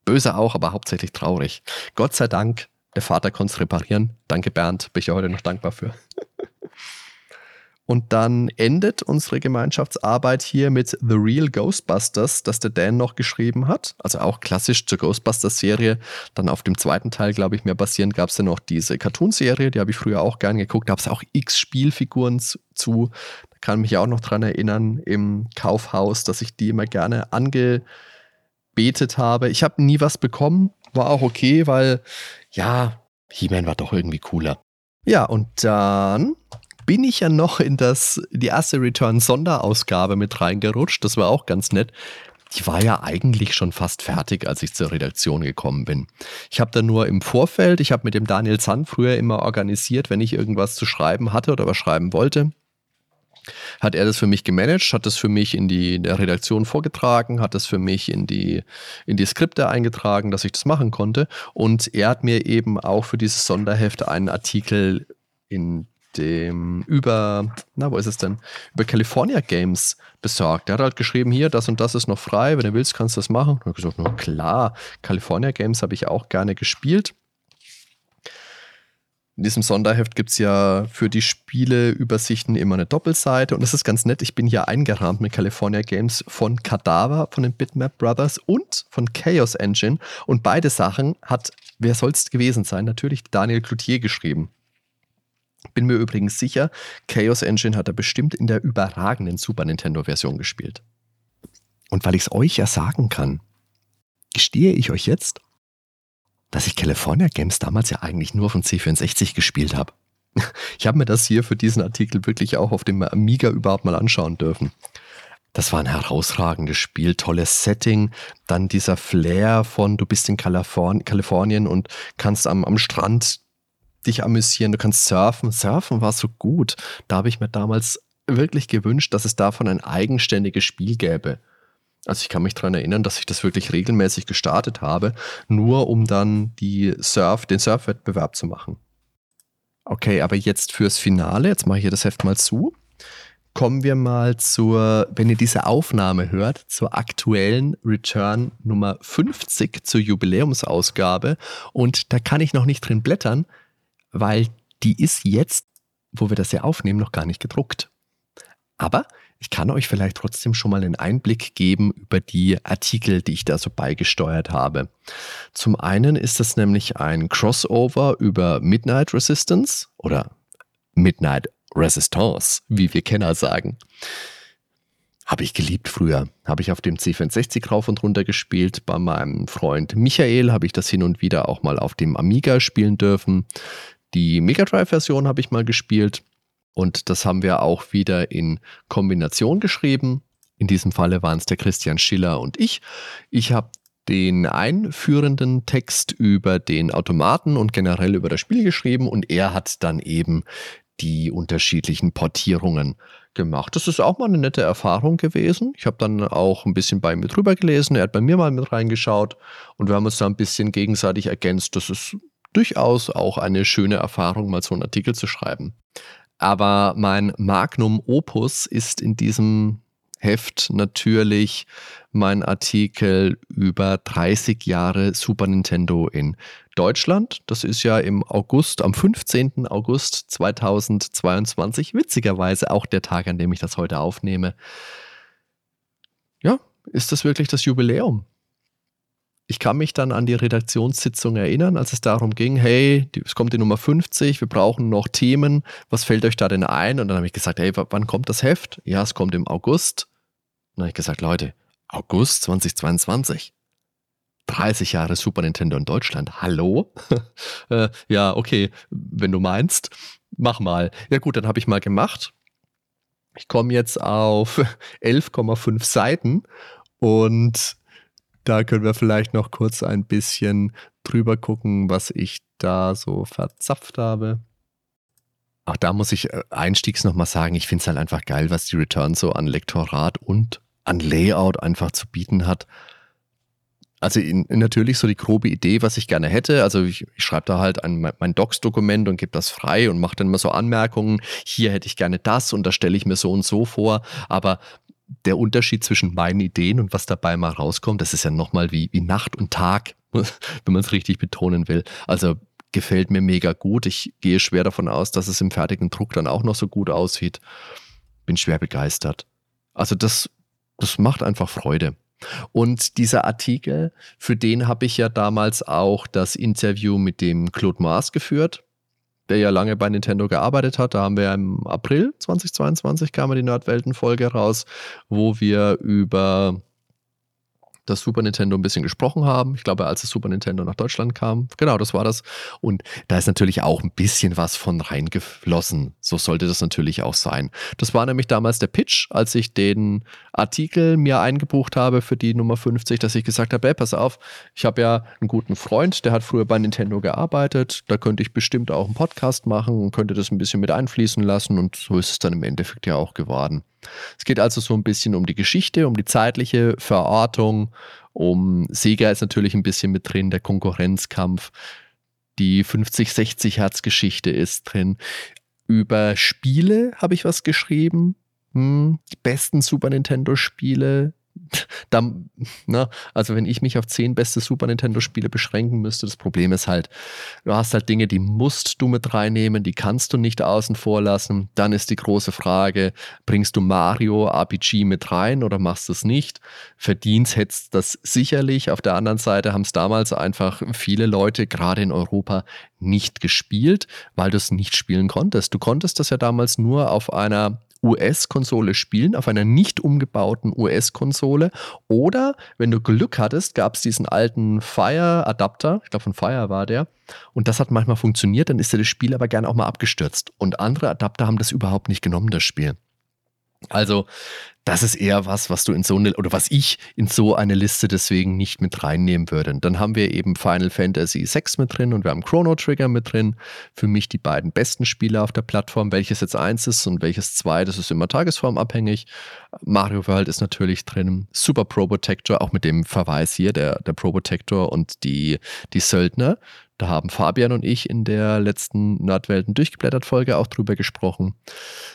Böse auch, aber hauptsächlich traurig. Gott sei Dank, der Vater konnte es reparieren. Danke Bernd, bin ich ja heute noch dankbar für. Und dann endet unsere Gemeinschaftsarbeit hier mit The Real Ghostbusters, das der Dan noch geschrieben hat. Also auch klassisch zur Ghostbusters-Serie. Dann auf dem zweiten Teil, glaube ich, mehr basierend gab es ja noch diese Cartoon-Serie, die habe ich früher auch gern geguckt. Da gab es auch x Spielfiguren zu. Da kann mich auch noch dran erinnern im Kaufhaus, dass ich die immer gerne angebetet habe. Ich habe nie was bekommen, war auch okay, weil ja, He-Man war doch irgendwie cooler. Ja, und dann bin ich ja noch in das, die erste Return-Sonderausgabe mit reingerutscht. Das war auch ganz nett. Die war ja eigentlich schon fast fertig, als ich zur Redaktion gekommen bin. Ich habe da nur im Vorfeld, ich habe mit dem Daniel Zahn früher immer organisiert, wenn ich irgendwas zu schreiben hatte oder was schreiben wollte, hat er das für mich gemanagt, hat das für mich in die in der Redaktion vorgetragen, hat das für mich in die, in die Skripte eingetragen, dass ich das machen konnte. Und er hat mir eben auch für dieses Sonderheft einen Artikel in dem über, na, wo ist es denn? Über California Games besorgt. Der hat halt geschrieben, hier, das und das ist noch frei, wenn du willst, kannst du das machen. Und ich habe gesagt, na klar, California Games habe ich auch gerne gespielt. In diesem Sonderheft gibt es ja für die Spieleübersichten immer eine Doppelseite und das ist ganz nett. Ich bin hier eingerahmt mit California Games von Cadaver, von den Bitmap Brothers und von Chaos Engine. Und beide Sachen hat, wer soll es gewesen sein? Natürlich Daniel Cloutier geschrieben. Bin mir übrigens sicher, Chaos Engine hat er bestimmt in der überragenden Super Nintendo-Version gespielt. Und weil ich es euch ja sagen kann, gestehe ich euch jetzt, dass ich California Games damals ja eigentlich nur von C64 gespielt habe. <laughs> Ich habe mir das hier für diesen Artikel wirklich auch auf dem Amiga überhaupt mal anschauen dürfen. Das war ein herausragendes Spiel, tolles Setting, dann dieser Flair von du bist in Kalifornien und kannst am, am Strand dich amüsieren, du kannst surfen. Surfen war so gut. Da habe ich mir damals wirklich gewünscht, dass es davon ein eigenständiges Spiel gäbe. Also ich kann mich daran erinnern, dass ich das wirklich regelmäßig gestartet habe, nur um dann die Surf, den Surfwettbewerb zu machen. Okay, aber jetzt fürs Finale, jetzt mache ich hier das Heft mal zu. Kommen wir mal zur, wenn ihr diese Aufnahme hört, zur aktuellen Return Nummer 50 zur Jubiläumsausgabe. Und da kann ich noch nicht drin blättern, weil die ist jetzt, wo wir das ja aufnehmen, noch gar nicht gedruckt. Aber ich kann euch vielleicht trotzdem schon mal einen Einblick geben über die Artikel, die ich da so beigesteuert habe. Zum einen ist das nämlich ein Crossover über Midnight Resistance oder Midnight Resistance, wie wir Kenner sagen. Habe ich geliebt früher. Habe ich auf dem C64 rauf und runter gespielt. Bei meinem Freund Michael habe ich das hin und wieder auch mal auf dem Amiga spielen dürfen. Die Mega Drive-Version habe ich mal gespielt und das haben wir auch wieder in Kombination geschrieben. In diesem Falle waren es der Christian Schiller und ich. Ich habe den einführenden Text über den Automaten und generell über das Spiel geschrieben und er hat dann eben die unterschiedlichen Portierungen gemacht. Das ist auch mal eine nette Erfahrung gewesen. Ich habe dann auch ein bisschen bei mir drüber gelesen, er hat bei mir mal mit reingeschaut und wir haben uns da ein bisschen gegenseitig ergänzt. Das ist durchaus auch eine schöne Erfahrung, mal so einen Artikel zu schreiben. Aber mein Magnum Opus ist in diesem Heft natürlich mein Artikel über 30 Jahre Super Nintendo in Deutschland. Das ist ja im August, am 15. August 2022, witzigerweise auch der Tag, an dem ich das heute aufnehme. Ja, ist das wirklich das Jubiläum? Ich kann mich dann an die Redaktionssitzung erinnern, als es darum ging, hey, es kommt die Nummer 50, wir brauchen noch Themen, was fällt euch da denn ein? Und dann habe ich gesagt, hey, wann kommt das Heft? Ja, es kommt im August. Und dann habe ich gesagt, Leute, August 2022. 30 Jahre Super Nintendo in Deutschland. Hallo? <laughs> äh, ja, okay, wenn du meinst, mach mal. Ja gut, dann habe ich mal gemacht. Ich komme jetzt auf <laughs> 11,5 Seiten und da können wir vielleicht noch kurz ein bisschen drüber gucken, was ich da so verzapft habe. Auch da muss ich äh, einstiegs nochmal sagen, ich finde es halt einfach geil, was die Return so an Lektorat und an Layout einfach zu bieten hat. Also in, natürlich so die grobe Idee, was ich gerne hätte. Also ich, ich schreibe da halt ein, mein Docs-Dokument und gebe das frei und mache dann immer so Anmerkungen. Hier hätte ich gerne das und da stelle ich mir so und so vor. Aber der Unterschied zwischen meinen Ideen und was dabei mal rauskommt, das ist ja nochmal wie, wie Nacht und Tag, <laughs> wenn man es richtig betonen will. Also gefällt mir mega gut. Ich gehe schwer davon aus, dass es im fertigen Druck dann auch noch so gut aussieht. Bin schwer begeistert. Also das, das macht einfach Freude. Und dieser Artikel, für den habe ich ja damals auch das Interview mit dem Claude Maas geführt, der ja lange bei Nintendo gearbeitet hat. Da haben wir im April 2022 kam die Nerdwelten-Folge raus, wo wir über das Super Nintendo ein bisschen gesprochen haben. Ich glaube, als das Super Nintendo nach Deutschland kam. Genau, das war das. Und da ist natürlich auch ein bisschen was von reingeflossen. So sollte das natürlich auch sein. Das war nämlich damals der Pitch, als ich den Artikel mir eingebucht habe für die Nummer 50, dass ich gesagt habe, hey, pass auf, ich habe ja einen guten Freund, der hat früher bei Nintendo gearbeitet. Da könnte ich bestimmt auch einen Podcast machen und könnte das ein bisschen mit einfließen lassen. Und so ist es dann im Endeffekt ja auch geworden. Es geht also so ein bisschen um die Geschichte, um die zeitliche Verortung, um Sega ist natürlich ein bisschen mit drin, der Konkurrenzkampf, die 50-60 Hertz Geschichte ist drin. Über Spiele habe ich was geschrieben. Hm, die besten Super Nintendo Spiele, <laughs> da, ne, also wenn ich mich auf zehn beste Super Nintendo-Spiele beschränken müsste, das Problem ist halt, du hast halt Dinge, die musst du mit reinnehmen, die kannst du nicht außen vor lassen. Dann ist die große Frage, bringst du Mario RPG mit rein oder machst du es nicht? Verdienst hättest das sicherlich. Auf der anderen Seite haben es damals einfach viele Leute, gerade in Europa, nicht gespielt, weil du es nicht spielen konntest. Du konntest das ja damals nur auf einer US-Konsole spielen, auf einer nicht umgebauten US-Konsole. Oder wenn du Glück hattest, gab es diesen alten Fire-Adapter, ich glaube von Fire war der. Und das hat manchmal funktioniert, dann ist dir das Spiel aber gerne auch mal abgestürzt. Und andere Adapter haben das überhaupt nicht genommen, das Spiel. Also, das ist eher was, was du in so eine, oder was ich in so eine Liste deswegen nicht mit reinnehmen würde. dann haben wir eben Final Fantasy VI mit drin und wir haben Chrono Trigger mit drin. Für mich die beiden besten Spiele auf der Plattform. Welches jetzt eins ist und welches zwei, das ist immer tagesformabhängig. Mario World ist natürlich drin. Super Pro Protector, auch mit dem Verweis hier, der, der Pro Protector und die, die Söldner. Da haben Fabian und ich in der letzten Nerdwelten durchgeblättert Folge auch drüber gesprochen.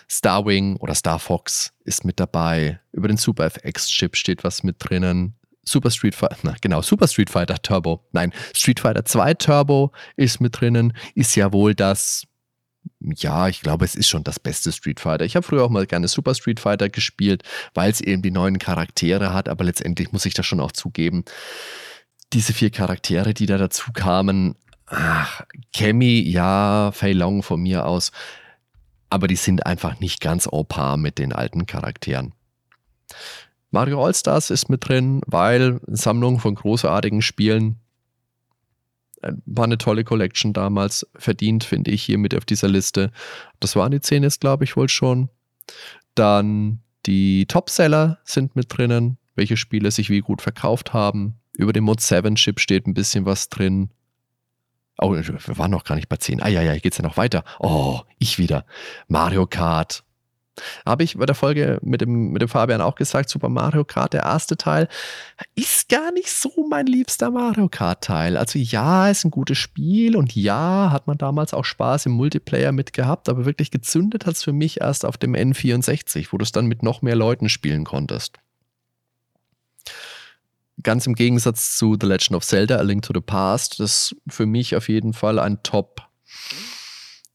Starwing oder Star Fox ist mit dabei. Über den Super FX Chip steht was mit drinnen. Super Street Fighter, na, genau, Super Street Fighter Turbo. Nein, Street Fighter 2 Turbo ist mit drinnen. Ist ja wohl das, ja, ich glaube, es ist schon das beste Street Fighter. Ich habe früher auch mal gerne Super Street Fighter gespielt, weil es eben die neuen Charaktere hat, aber letztendlich muss ich das schon auch zugeben. Diese vier Charaktere, die da dazu kamen, ach, Kemi, ja, Fei Long von mir aus, aber die sind einfach nicht ganz au par mit den alten Charakteren. Mario All-Stars ist mit drin, weil Sammlung von großartigen Spielen äh, war eine tolle Collection damals, verdient, finde ich, hier mit auf dieser Liste. Das waren die zehn jetzt, glaube ich, wohl schon. Dann die Topseller sind mit drinnen, welche Spiele sich wie gut verkauft haben. Über den Mod 7 Chip steht ein bisschen was drin. Oh, wir waren noch gar nicht bei 10. Ah ja, ja, hier geht's ja noch weiter. Oh, ich wieder. Mario Kart. Habe ich bei der Folge mit dem, mit dem Fabian auch gesagt, Super Mario Kart, der erste Teil, ist gar nicht so mein liebster Mario Kart-Teil. Also ja, ist ein gutes Spiel und ja, hat man damals auch Spaß im Multiplayer mit gehabt, aber wirklich gezündet hat es für mich erst auf dem N64, wo du es dann mit noch mehr Leuten spielen konntest. Ganz im Gegensatz zu The Legend of Zelda, A Link to the Past, das für mich auf jeden Fall ein Top.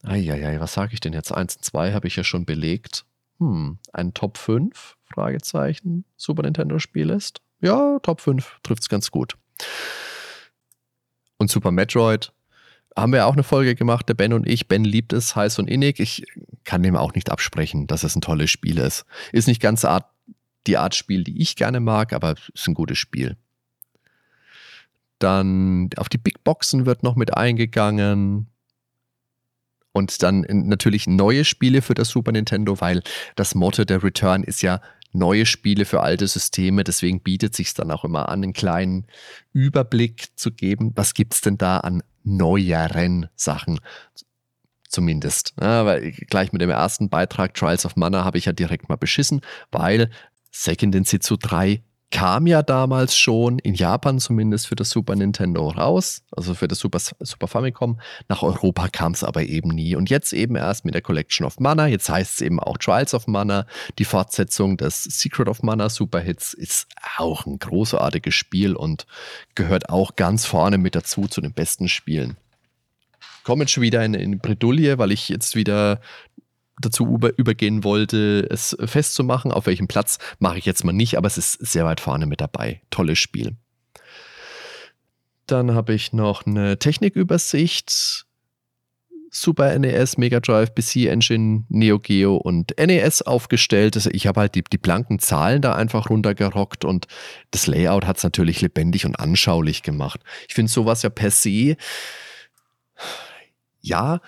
Eieiei, was sage ich denn jetzt? 1 und 2 habe ich ja schon belegt. Hm, ein Top 5? Fragezeichen. Super Nintendo Spiel ist. Ja, Top 5 trifft es ganz gut. Und Super Metroid haben wir auch eine Folge gemacht, der Ben und ich. Ben liebt es heiß und innig. Ich kann dem auch nicht absprechen, dass es ein tolles Spiel ist. Ist nicht ganz Art die Art Spiel, die ich gerne mag, aber es ist ein gutes Spiel. Dann auf die Big Boxen wird noch mit eingegangen. Und dann natürlich neue Spiele für das Super Nintendo, weil das Motto der Return ist ja neue Spiele für alte Systeme. Deswegen bietet sich dann auch immer an, einen kleinen Überblick zu geben. Was gibt es denn da an neueren Sachen? Zumindest. Ja, weil gleich mit dem ersten Beitrag Trials of Mana habe ich ja direkt mal beschissen, weil Second in Situ 3 kam ja damals schon, in Japan zumindest, für das Super Nintendo raus, also für das Super, Super Famicom. Nach Europa kam es aber eben nie. Und jetzt eben erst mit der Collection of Mana. Jetzt heißt es eben auch Trials of Mana. Die Fortsetzung des Secret of Mana Super Hits ist auch ein großartiges Spiel und gehört auch ganz vorne mit dazu zu den besten Spielen. Komme jetzt schon wieder in, in Bredouille, weil ich jetzt wieder dazu über, übergehen wollte, es festzumachen. Auf welchem Platz mache ich jetzt mal nicht, aber es ist sehr weit vorne mit dabei. Tolles Spiel. Dann habe ich noch eine Technikübersicht. Super NES, Mega Drive, PC Engine, Neo Geo und NES aufgestellt. Also ich habe halt die, die blanken Zahlen da einfach runtergerockt und das Layout hat es natürlich lebendig und anschaulich gemacht. Ich finde sowas ja per se, ja,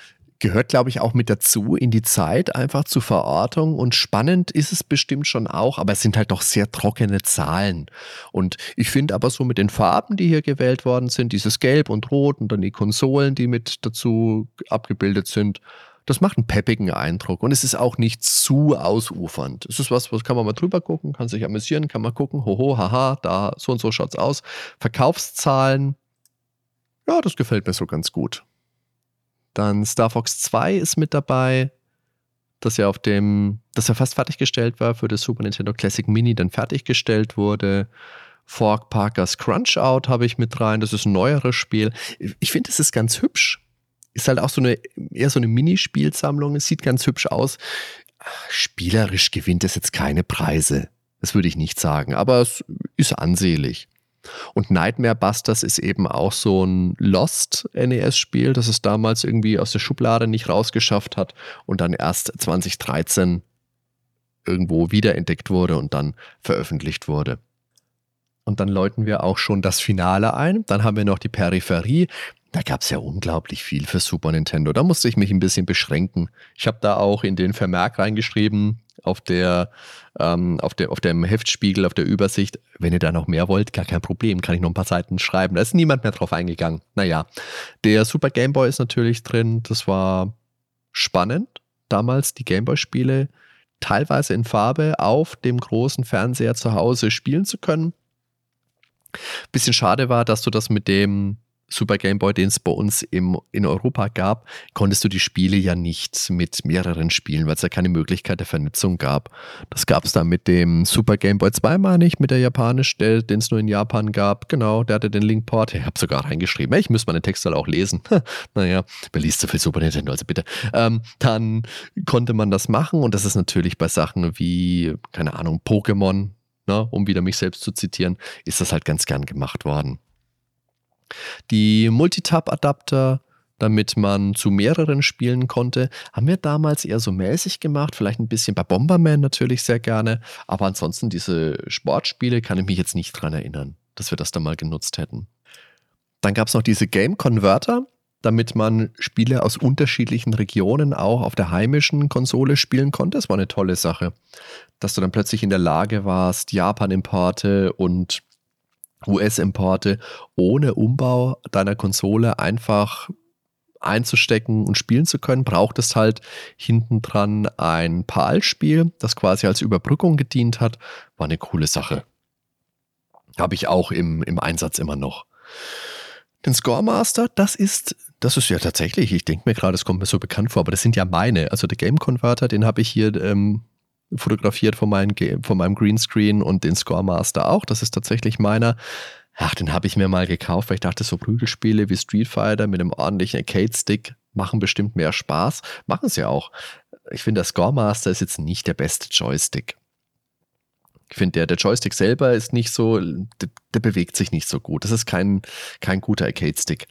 gehört, glaube ich, auch mit dazu in die Zeit, einfach zur Verortung. Und spannend ist es bestimmt schon auch, aber es sind halt doch sehr trockene Zahlen. Und ich finde aber so mit den Farben, die hier gewählt worden sind, dieses Gelb und Rot und dann die Konsolen, die mit dazu abgebildet sind, das macht einen peppigen Eindruck. Und es ist auch nicht zu ausufernd. Es ist was, was kann man mal drüber gucken, kann sich amüsieren, kann man gucken, hoho, haha, da so und so schaut's aus. Verkaufszahlen, ja, das gefällt mir so ganz gut. Dann Star Fox 2 ist mit dabei, das ja auf dem, das ja fast fertiggestellt war für das Super Nintendo Classic Mini, dann fertiggestellt wurde. Fork Parkers Crunch Out habe ich mit rein. Das ist ein neueres Spiel. Ich finde, es ist ganz hübsch. Ist halt auch so eine, eher so eine Minispielsammlung. Es sieht ganz hübsch aus. Spielerisch gewinnt es jetzt keine Preise. Das würde ich nicht sagen, aber es ist ansehlich. Und Nightmare Busters ist eben auch so ein Lost NES-Spiel, das es damals irgendwie aus der Schublade nicht rausgeschafft hat und dann erst 2013 irgendwo wiederentdeckt wurde und dann veröffentlicht wurde. Und dann läuten wir auch schon das Finale ein. Dann haben wir noch die Peripherie. Da gab es ja unglaublich viel für Super Nintendo. Da musste ich mich ein bisschen beschränken. Ich habe da auch in den Vermerk reingeschrieben, auf der, ähm, auf der, auf dem Heftspiegel, auf der Übersicht. Wenn ihr da noch mehr wollt, gar kein Problem, kann ich noch ein paar Seiten schreiben. Da ist niemand mehr drauf eingegangen. Naja, der Super Game Boy ist natürlich drin. Das war spannend. Damals die Game Boy Spiele teilweise in Farbe auf dem großen Fernseher zu Hause spielen zu können. Bisschen schade war, dass du das mit dem Super Game Boy, den es bei uns im, in Europa gab, konntest du die Spiele ja nicht mit mehreren spielen, weil es ja keine Möglichkeit der Vernetzung gab. Das gab es dann mit dem Super Game Boy 2 mal nicht, mit der japanisch, den es nur in Japan gab. Genau, der hatte den Linkport. Ich habe sogar reingeschrieben. Ich muss meine Texte auch lesen. <laughs> naja, wer liest so viel Super Nintendo, also bitte. Ähm, dann konnte man das machen und das ist natürlich bei Sachen wie, keine Ahnung, Pokémon, ne, um wieder mich selbst zu zitieren, ist das halt ganz gern gemacht worden. Die Multitab-Adapter, damit man zu mehreren spielen konnte, haben wir damals eher so mäßig gemacht, vielleicht ein bisschen bei Bomberman natürlich sehr gerne, aber ansonsten diese Sportspiele kann ich mich jetzt nicht dran erinnern, dass wir das da mal genutzt hätten. Dann gab es noch diese Game Converter, damit man Spiele aus unterschiedlichen Regionen auch auf der heimischen Konsole spielen konnte. Das war eine tolle Sache, dass du dann plötzlich in der Lage warst, Japan-Importe und US-Importe ohne Umbau deiner Konsole einfach einzustecken und spielen zu können, braucht es halt hinten dran ein PAL-Spiel, das quasi als Überbrückung gedient hat. War eine coole Sache. Habe ich auch im, im Einsatz immer noch. Den Scoremaster, das ist, das ist ja tatsächlich, ich denke mir gerade, es kommt mir so bekannt vor, aber das sind ja meine. Also der Game Converter, den habe ich hier ähm, fotografiert von, meinem, von meinem Greenscreen und den Scoremaster auch. Das ist tatsächlich meiner. Ach, den habe ich mir mal gekauft, weil ich dachte, so Prügelspiele wie Street Fighter mit einem ordentlichen Arcade-Stick machen bestimmt mehr Spaß. Machen sie auch. Ich finde, der Scoremaster ist jetzt nicht der beste Joystick. Ich finde, der, der Joystick selber ist nicht so, der, der, bewegt sich nicht so gut. Das ist kein, kein guter Arcade-Stick.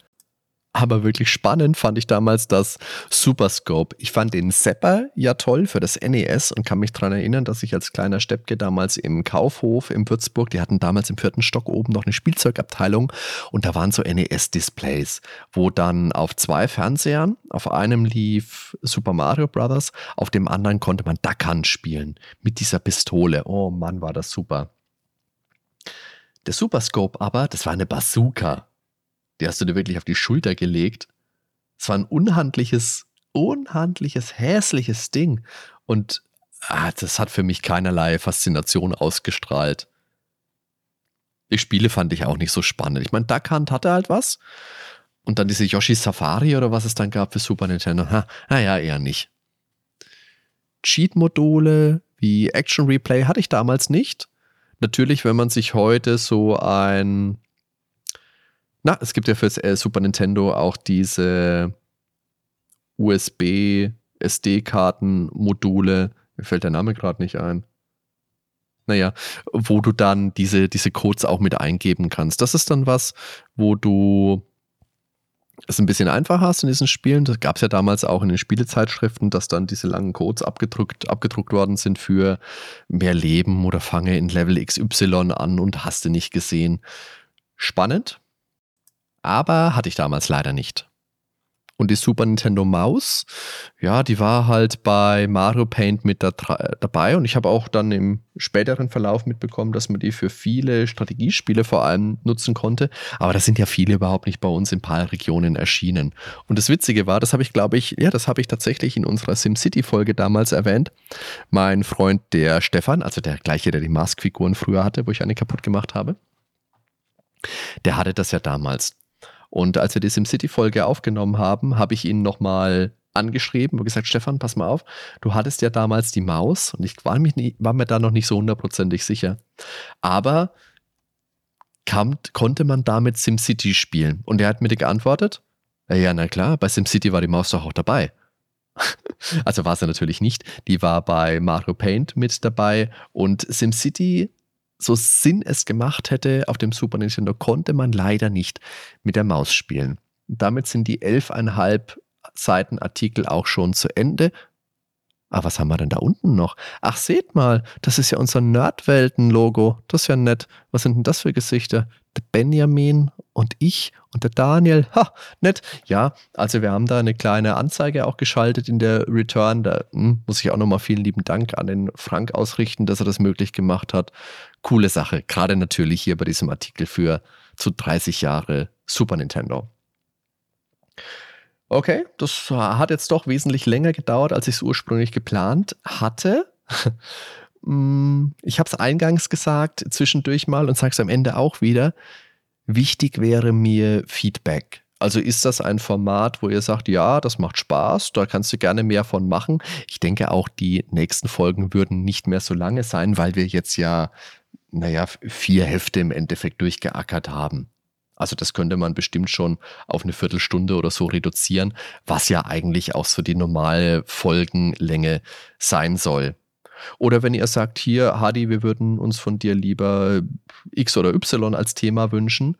Aber wirklich spannend fand ich damals das Super Scope. Ich fand den Zapper ja toll für das NES und kann mich daran erinnern, dass ich als kleiner Steppke damals im Kaufhof in Würzburg, die hatten damals im vierten Stock oben noch eine Spielzeugabteilung und da waren so NES-Displays, wo dann auf zwei Fernsehern, auf einem lief Super Mario Brothers, auf dem anderen konnte man Duck Hunt spielen mit dieser Pistole. Oh Mann, war das super. Der Super Scope aber, das war eine Bazooka. Die hast du dir wirklich auf die Schulter gelegt. Es war ein unhandliches, unhandliches, hässliches Ding. Und ah, das hat für mich keinerlei Faszination ausgestrahlt. Die Spiele fand ich auch nicht so spannend. Ich meine, Duck Hunt hatte halt was. Und dann diese Yoshi Safari oder was es dann gab für Super Nintendo. Ha, naja, eher nicht. Cheat-Module wie Action Replay hatte ich damals nicht. Natürlich, wenn man sich heute so ein na, es gibt ja für äh, Super Nintendo auch diese USB SD-Karten-Module. Mir fällt der Name gerade nicht ein. Naja, wo du dann diese, diese Codes auch mit eingeben kannst. Das ist dann was, wo du es ein bisschen einfacher hast in diesen Spielen. Das gab es ja damals auch in den Spielezeitschriften, dass dann diese langen Codes abgedruckt, abgedruckt worden sind für mehr Leben oder fange in Level XY an und hast du nicht gesehen. Spannend, aber hatte ich damals leider nicht. Und die Super Nintendo Maus, ja, die war halt bei Mario Paint mit da, dabei. Und ich habe auch dann im späteren Verlauf mitbekommen, dass man die für viele Strategiespiele vor allem nutzen konnte. Aber da sind ja viele überhaupt nicht bei uns in PAL-Regionen erschienen. Und das Witzige war, das habe ich, glaube ich, ja, das habe ich tatsächlich in unserer SimCity-Folge damals erwähnt. Mein Freund, der Stefan, also der gleiche, der die Mask-Figuren früher hatte, wo ich eine kaputt gemacht habe, der hatte das ja damals. Und als wir die SimCity-Folge aufgenommen haben, habe ich ihn nochmal angeschrieben und gesagt, Stefan, pass mal auf, du hattest ja damals die Maus und ich war, nie, war mir da noch nicht so hundertprozentig sicher. Aber kam, konnte man damit SimCity spielen? Und er hat mir geantwortet, ja, na klar, bei SimCity war die Maus doch auch dabei. <laughs> also war sie natürlich nicht. Die war bei Mario Paint mit dabei und SimCity so Sinn es gemacht hätte auf dem Super Nintendo, konnte man leider nicht mit der Maus spielen. damit sind die elfeinhalb Seiten Artikel auch schon zu Ende. Ah, was haben wir denn da unten noch? Ach, seht mal, das ist ja unser Nerdwelten-Logo. Das ist ja nett. Was sind denn das für Gesichter? Der Benjamin und ich und der Daniel. Ha, nett. Ja, also wir haben da eine kleine Anzeige auch geschaltet in der Return. Da hm, muss ich auch nochmal vielen lieben Dank an den Frank ausrichten, dass er das möglich gemacht hat. Coole Sache. Gerade natürlich hier bei diesem Artikel für zu 30 Jahre Super Nintendo. Okay, das hat jetzt doch wesentlich länger gedauert, als ich es ursprünglich geplant hatte. Mm, <laughs> ich habe es eingangs gesagt, zwischendurch mal und sage es am Ende auch wieder. Wichtig wäre mir Feedback. Also ist das ein Format, wo ihr sagt, ja, das macht Spaß, da kannst du gerne mehr von machen. Ich denke auch, die nächsten Folgen würden nicht mehr so lange sein, weil wir jetzt ja, naja, vier Hefte im Endeffekt durchgeackert haben. Also das könnte man bestimmt schon auf eine Viertelstunde oder so reduzieren, was ja eigentlich auch so die normale Folgenlänge sein soll. Oder wenn ihr sagt, hier, Hadi, wir würden uns von dir lieber X oder Y als Thema wünschen,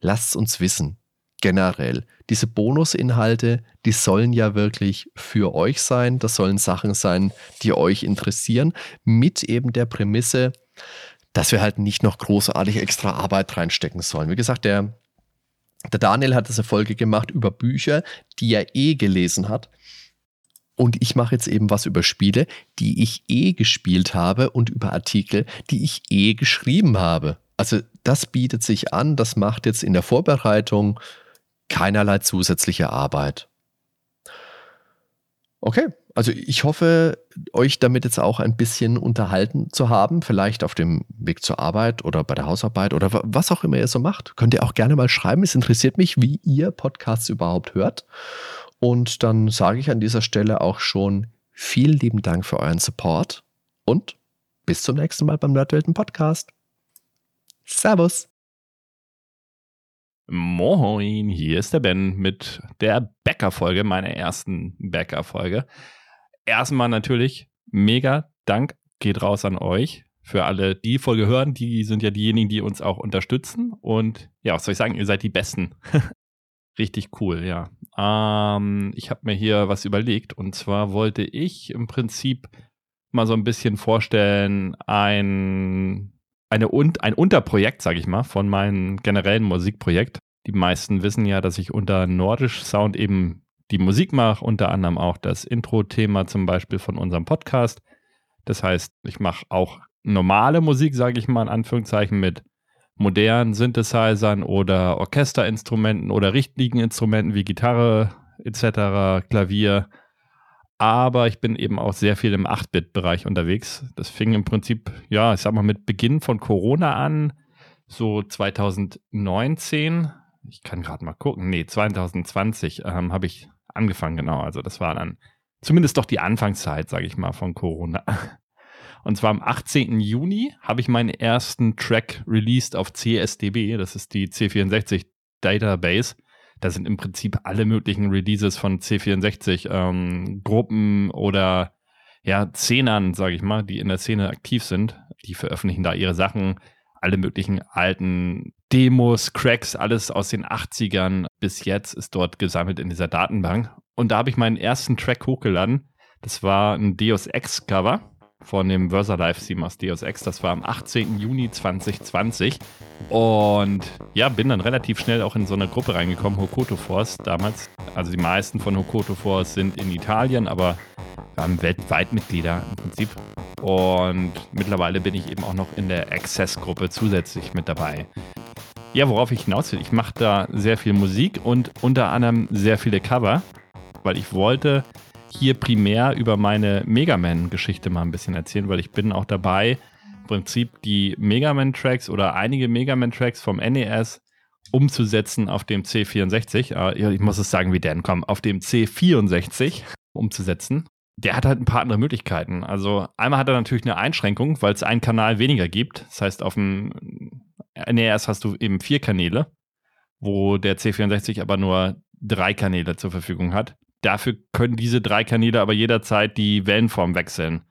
lasst uns wissen. Generell. Diese Bonusinhalte, die sollen ja wirklich für euch sein. Das sollen Sachen sein, die euch interessieren, mit eben der Prämisse, dass wir halt nicht noch großartig extra Arbeit reinstecken sollen. Wie gesagt, der, der Daniel hat diese Folge gemacht über Bücher, die er eh gelesen hat. Und ich mache jetzt eben was über Spiele, die ich eh gespielt habe und über Artikel, die ich eh geschrieben habe. Also das bietet sich an, das macht jetzt in der Vorbereitung keinerlei zusätzliche Arbeit. Okay, also ich hoffe, euch damit jetzt auch ein bisschen unterhalten zu haben, vielleicht auf dem Weg zur Arbeit oder bei der Hausarbeit oder was auch immer ihr so macht. Könnt ihr auch gerne mal schreiben. Es interessiert mich, wie ihr Podcasts überhaupt hört. Und dann sage ich an dieser Stelle auch schon vielen lieben Dank für euren Support und bis zum nächsten Mal beim Nerdwelten Podcast. Servus. Moin, hier ist der Ben mit der Bäcker-Folge, meiner ersten Bäcker-Folge erstmal natürlich mega Dank geht raus an euch. Für alle, die die Folge hören, die sind ja diejenigen, die uns auch unterstützen. Und ja, was soll ich sagen, ihr seid die Besten. <laughs> Richtig cool, ja. Ähm, ich habe mir hier was überlegt und zwar wollte ich im Prinzip mal so ein bisschen vorstellen, ein, eine, ein Unterprojekt, sage ich mal, von meinem generellen Musikprojekt. Die meisten wissen ja, dass ich unter Nordisch Sound eben die Musik mache, unter anderem auch das Intro-Thema zum Beispiel von unserem Podcast. Das heißt, ich mache auch normale Musik, sage ich mal in Anführungszeichen, mit modernen Synthesizern oder Orchesterinstrumenten oder richtigen Instrumenten wie Gitarre etc., Klavier. Aber ich bin eben auch sehr viel im 8-Bit-Bereich unterwegs. Das fing im Prinzip, ja, ich sag mal, mit Beginn von Corona an, so 2019. Ich kann gerade mal gucken. Nee, 2020 ähm, habe ich angefangen, genau. Also das war dann zumindest doch die Anfangszeit, sage ich mal, von Corona. Und zwar am 18. Juni habe ich meinen ersten Track released auf CSDB. Das ist die C64 Database. Da sind im Prinzip alle möglichen Releases von C64 ähm, Gruppen oder ja, Szenern, sage ich mal, die in der Szene aktiv sind. Die veröffentlichen da ihre Sachen, alle möglichen alten Demos, Cracks, alles aus den 80ern bis jetzt ist dort gesammelt in dieser Datenbank. Und da habe ich meinen ersten Track hochgeladen. Das war ein Deus Ex Cover von dem Versa Live aus Deus Ex. Das war am 18. Juni 2020. Und ja, bin dann relativ schnell auch in so eine Gruppe reingekommen, Hokoto Force damals. Also die meisten von Hokoto Force sind in Italien, aber wir haben weltweit Mitglieder im Prinzip. Und mittlerweile bin ich eben auch noch in der Access-Gruppe zusätzlich mit dabei. Ja, worauf ich hinaus will, ich mache da sehr viel Musik und unter anderem sehr viele Cover, weil ich wollte hier primär über meine Mega Man-Geschichte mal ein bisschen erzählen, weil ich bin auch dabei, im Prinzip die Mega Man-Tracks oder einige Mega Man-Tracks vom NES umzusetzen auf dem C64. Äh, ich muss es sagen, wie Dan kommt, auf dem C64 umzusetzen. Der hat halt ein paar andere Möglichkeiten. Also einmal hat er natürlich eine Einschränkung, weil es einen Kanal weniger gibt. Das heißt, auf dem NES hast du eben vier Kanäle, wo der C64 aber nur drei Kanäle zur Verfügung hat. Dafür können diese drei Kanäle aber jederzeit die Wellenform wechseln,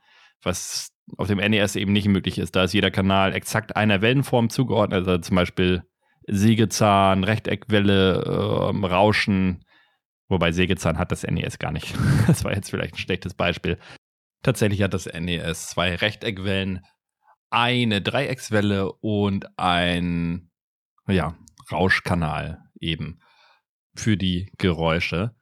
was auf dem NES eben nicht möglich ist. Da ist jeder Kanal exakt einer Wellenform zugeordnet, also zum Beispiel Sägezahn, Rechteckwelle, äh, Rauschen, wobei Sägezahn hat das NES gar nicht. <laughs> das war jetzt vielleicht ein schlechtes Beispiel. Tatsächlich hat das NES zwei Rechteckwellen, eine Dreieckswelle und ein ja, Rauschkanal eben für die Geräusche.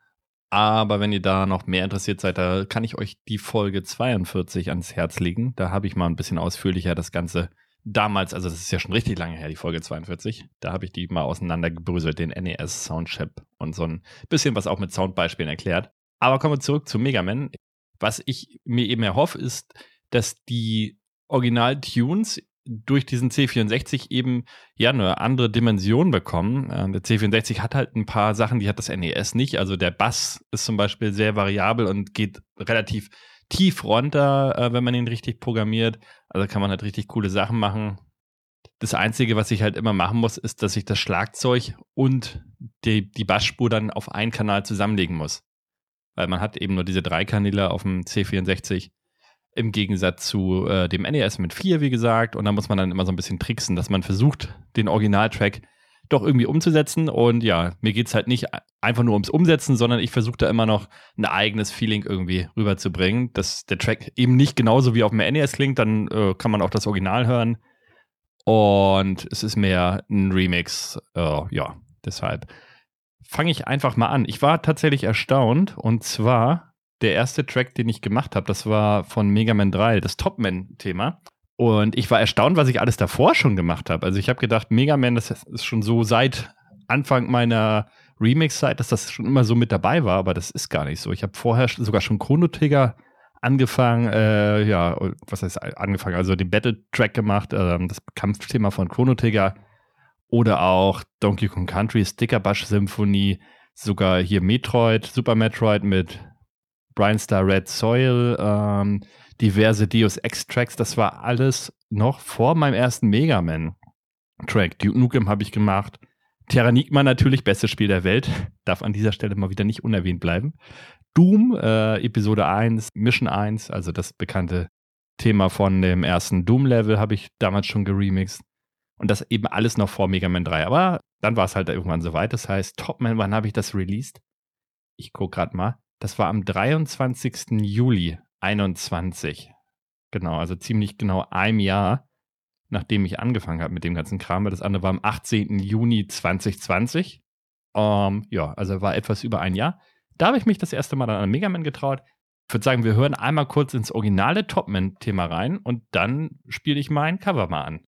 Aber wenn ihr da noch mehr interessiert seid, da kann ich euch die Folge 42 ans Herz legen. Da habe ich mal ein bisschen ausführlicher das Ganze damals, also das ist ja schon richtig lange her, die Folge 42. Da habe ich die mal auseinandergebröselt, den NES Soundchip und so ein bisschen was auch mit Soundbeispielen erklärt. Aber kommen wir zurück zu Mega Man. Was ich mir eben erhoffe, ist, dass die Original-Tunes durch diesen C64 eben ja eine andere Dimension bekommen. Äh, der C64 hat halt ein paar Sachen, die hat das NES nicht. Also der Bass ist zum Beispiel sehr variabel und geht relativ tief runter, äh, wenn man ihn richtig programmiert. Also kann man halt richtig coole Sachen machen. Das Einzige, was ich halt immer machen muss, ist, dass ich das Schlagzeug und die, die Bassspur dann auf einen Kanal zusammenlegen muss. Weil man hat eben nur diese drei Kanäle auf dem C64 im Gegensatz zu äh, dem NES mit 4, wie gesagt. Und da muss man dann immer so ein bisschen tricksen, dass man versucht, den Originaltrack doch irgendwie umzusetzen. Und ja, mir geht es halt nicht einfach nur ums Umsetzen, sondern ich versuche da immer noch ein eigenes Feeling irgendwie rüberzubringen, dass der Track eben nicht genauso wie auf dem NES klingt. Dann äh, kann man auch das Original hören. Und es ist mehr ein Remix. Äh, ja, deshalb fange ich einfach mal an. Ich war tatsächlich erstaunt. Und zwar der erste Track, den ich gemacht habe, das war von Mega Man 3, das Top-Man-Thema. Und ich war erstaunt, was ich alles davor schon gemacht habe. Also ich habe gedacht, Mega Man, das ist schon so seit Anfang meiner Remix-Zeit, dass das schon immer so mit dabei war, aber das ist gar nicht so. Ich habe vorher sogar schon Chrono Trigger angefangen, äh, ja, was heißt angefangen, also den Battle-Track gemacht, äh, das Kampfthema von Chrono Trigger oder auch Donkey Kong Country, Sticker Bush Symphonie, sogar hier Metroid, Super Metroid mit Brian Star Red Soil, ähm, diverse Deus Ex-Tracks, das war alles noch vor meinem ersten Mega Man-Track. Duke Nukem habe ich gemacht. Terranigma natürlich, bestes Spiel der Welt. <laughs> Darf an dieser Stelle mal wieder nicht unerwähnt bleiben. Doom, äh, Episode 1, Mission 1, also das bekannte Thema von dem ersten Doom-Level habe ich damals schon geremixed. Und das eben alles noch vor Mega Man 3. Aber dann war es halt irgendwann soweit. Das heißt, Top Man, wann habe ich das released? Ich gucke gerade mal. Das war am 23. Juli 21. Genau, also ziemlich genau ein Jahr, nachdem ich angefangen habe mit dem ganzen Kram. Das andere war am 18. Juni 2020. Ähm, ja, also war etwas über ein Jahr. Da habe ich mich das erste Mal dann an Mega Man getraut. Ich würde sagen, wir hören einmal kurz ins originale Topman-Thema rein und dann spiele ich mein Cover mal an.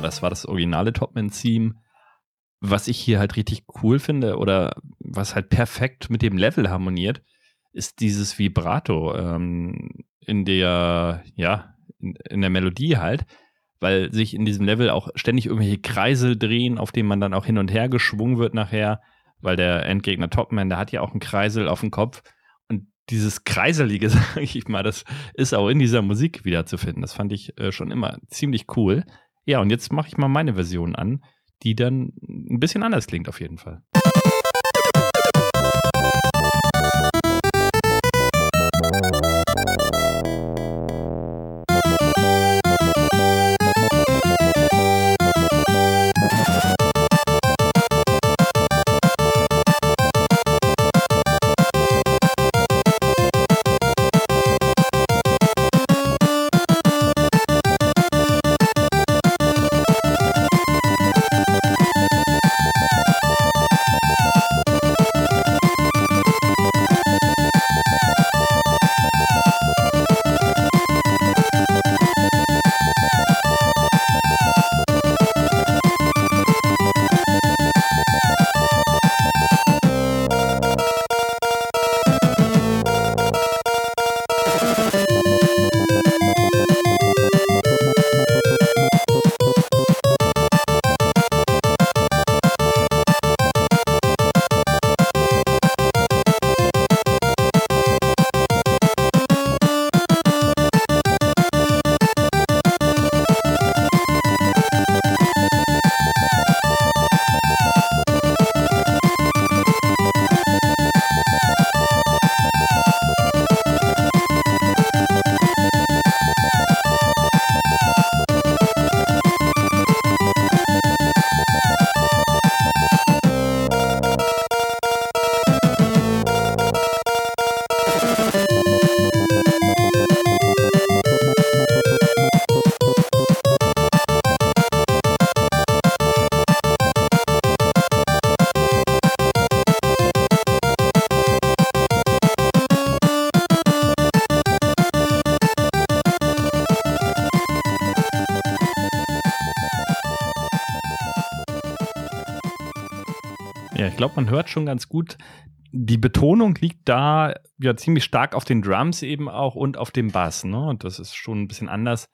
Das war das originale Topman-Theme. Was ich hier halt richtig cool finde oder was halt perfekt mit dem Level harmoniert, ist dieses Vibrato ähm, in der, ja, in, in, der Melodie halt, weil sich in diesem Level auch ständig irgendwelche Kreisel drehen, auf denen man dann auch hin und her geschwungen wird nachher, weil der Endgegner Topman, der hat ja auch einen Kreisel auf dem Kopf und dieses Kreiselige, <laughs> sage ich mal, das ist auch in dieser Musik wieder zu finden. Das fand ich äh, schon immer ziemlich cool. Ja, und jetzt mache ich mal meine Version an, die dann ein bisschen anders klingt auf jeden Fall. Hört schon ganz gut. Die Betonung liegt da ja ziemlich stark auf den Drums eben auch und auf dem Bass. Ne? Und das ist schon ein bisschen anders.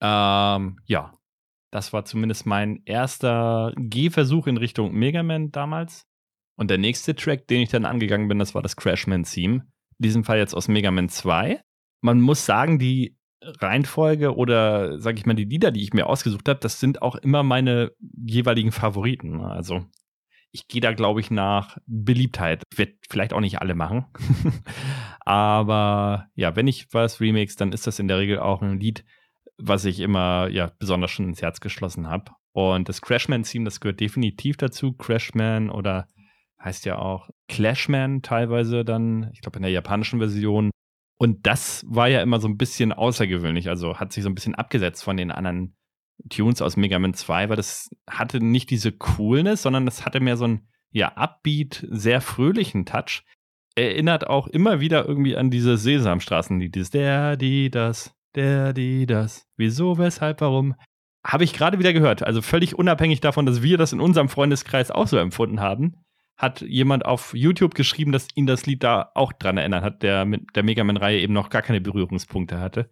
Ähm, ja, das war zumindest mein erster Gehversuch in Richtung Mega Man damals. Und der nächste Track, den ich dann angegangen bin, das war das Crashman-Theme. In diesem Fall jetzt aus Mega Man 2. Man muss sagen, die Reihenfolge oder, sag ich mal, die Lieder, die ich mir ausgesucht habe, das sind auch immer meine jeweiligen Favoriten. Ne? Also ich gehe da, glaube ich, nach Beliebtheit. Wird vielleicht auch nicht alle machen. <laughs> Aber ja, wenn ich was remix, dann ist das in der Regel auch ein Lied, was ich immer ja besonders schon ins Herz geschlossen habe. Und das Crashman-Theme, das gehört definitiv dazu. Crashman oder heißt ja auch Clashman teilweise dann, ich glaube in der japanischen Version. Und das war ja immer so ein bisschen außergewöhnlich, also hat sich so ein bisschen abgesetzt von den anderen Tunes aus Mega Man 2, weil das hatte nicht diese Coolness, sondern das hatte mehr so einen ja, upbeat, sehr fröhlichen Touch. erinnert auch immer wieder irgendwie an diese Sesamstraßenlied. Dieses der, die, das, der, die, das. Wieso, weshalb, warum? Habe ich gerade wieder gehört. Also völlig unabhängig davon, dass wir das in unserem Freundeskreis auch so empfunden haben, hat jemand auf YouTube geschrieben, dass ihn das Lied da auch dran erinnert hat, der mit der Mega Man-Reihe eben noch gar keine Berührungspunkte hatte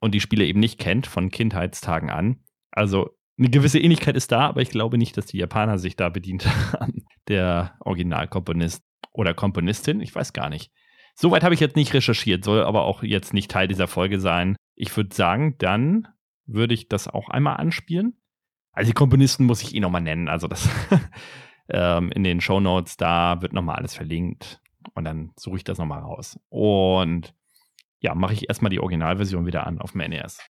und die Spiele eben nicht kennt von Kindheitstagen an. Also eine gewisse Ähnlichkeit ist da, aber ich glaube nicht, dass die Japaner sich da bedient <laughs> haben. Der Originalkomponist oder Komponistin, ich weiß gar nicht. Soweit habe ich jetzt nicht recherchiert, soll aber auch jetzt nicht Teil dieser Folge sein. Ich würde sagen, dann würde ich das auch einmal anspielen. Also die Komponisten muss ich eh nochmal nennen. Also das <laughs> ähm, in den Show Notes, da wird nochmal alles verlinkt. Und dann suche ich das nochmal raus. Und ja, mache ich erstmal die Originalversion wieder an auf dem NES.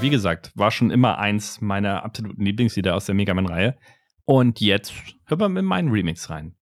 Wie gesagt, war schon immer eins meiner absoluten Lieblingslieder aus der Mega Man-Reihe. Und jetzt hören wir mit meinen Remix rein.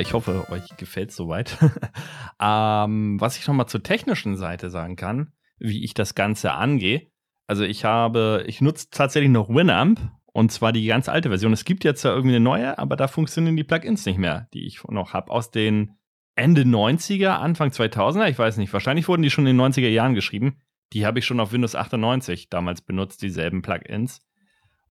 Ich hoffe, euch gefällt es soweit. <laughs> ähm, was ich noch mal zur technischen Seite sagen kann, wie ich das Ganze angehe. Also ich habe, ich nutze tatsächlich noch Winamp und zwar die ganz alte Version. Es gibt jetzt ja irgendwie eine neue, aber da funktionieren die Plugins nicht mehr, die ich noch habe aus den Ende 90er, Anfang 2000er. Ich weiß nicht, wahrscheinlich wurden die schon in den 90er Jahren geschrieben. Die habe ich schon auf Windows 98 damals benutzt, dieselben Plugins.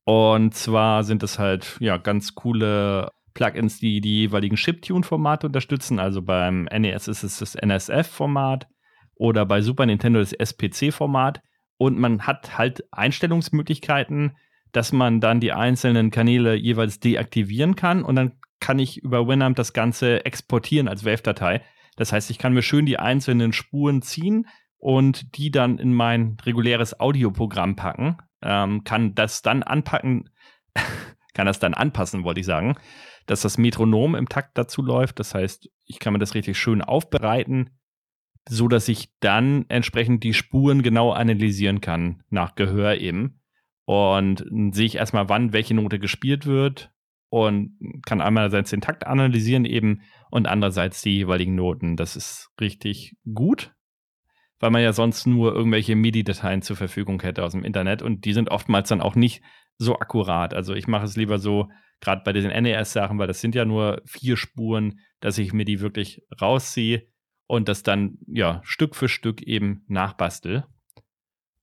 Und zwar sind es halt ja ganz coole Plugins, die die jeweiligen Chiptune-Formate unterstützen. Also beim NES ist es das NSF-Format oder bei Super Nintendo das SPC-Format. Und man hat halt Einstellungsmöglichkeiten, dass man dann die einzelnen Kanäle jeweils deaktivieren kann und dann kann ich über Winamp das Ganze exportieren als Wave-Datei. Das heißt, ich kann mir schön die einzelnen Spuren ziehen und die dann in mein reguläres Audioprogramm packen, ähm, kann das dann anpacken, <laughs> kann das dann anpassen, wollte ich sagen, dass das Metronom im Takt dazu läuft. Das heißt, ich kann mir das richtig schön aufbereiten, so dass ich dann entsprechend die Spuren genau analysieren kann, nach Gehör eben. Und sehe ich erstmal, wann welche Note gespielt wird und kann einerseits den Takt analysieren eben und andererseits die jeweiligen Noten. Das ist richtig gut, weil man ja sonst nur irgendwelche MIDI-Dateien zur Verfügung hätte aus dem Internet und die sind oftmals dann auch nicht so akkurat. Also ich mache es lieber so, gerade bei diesen NES-Sachen, weil das sind ja nur vier Spuren, dass ich mir die wirklich rausziehe und das dann ja Stück für Stück eben nachbastel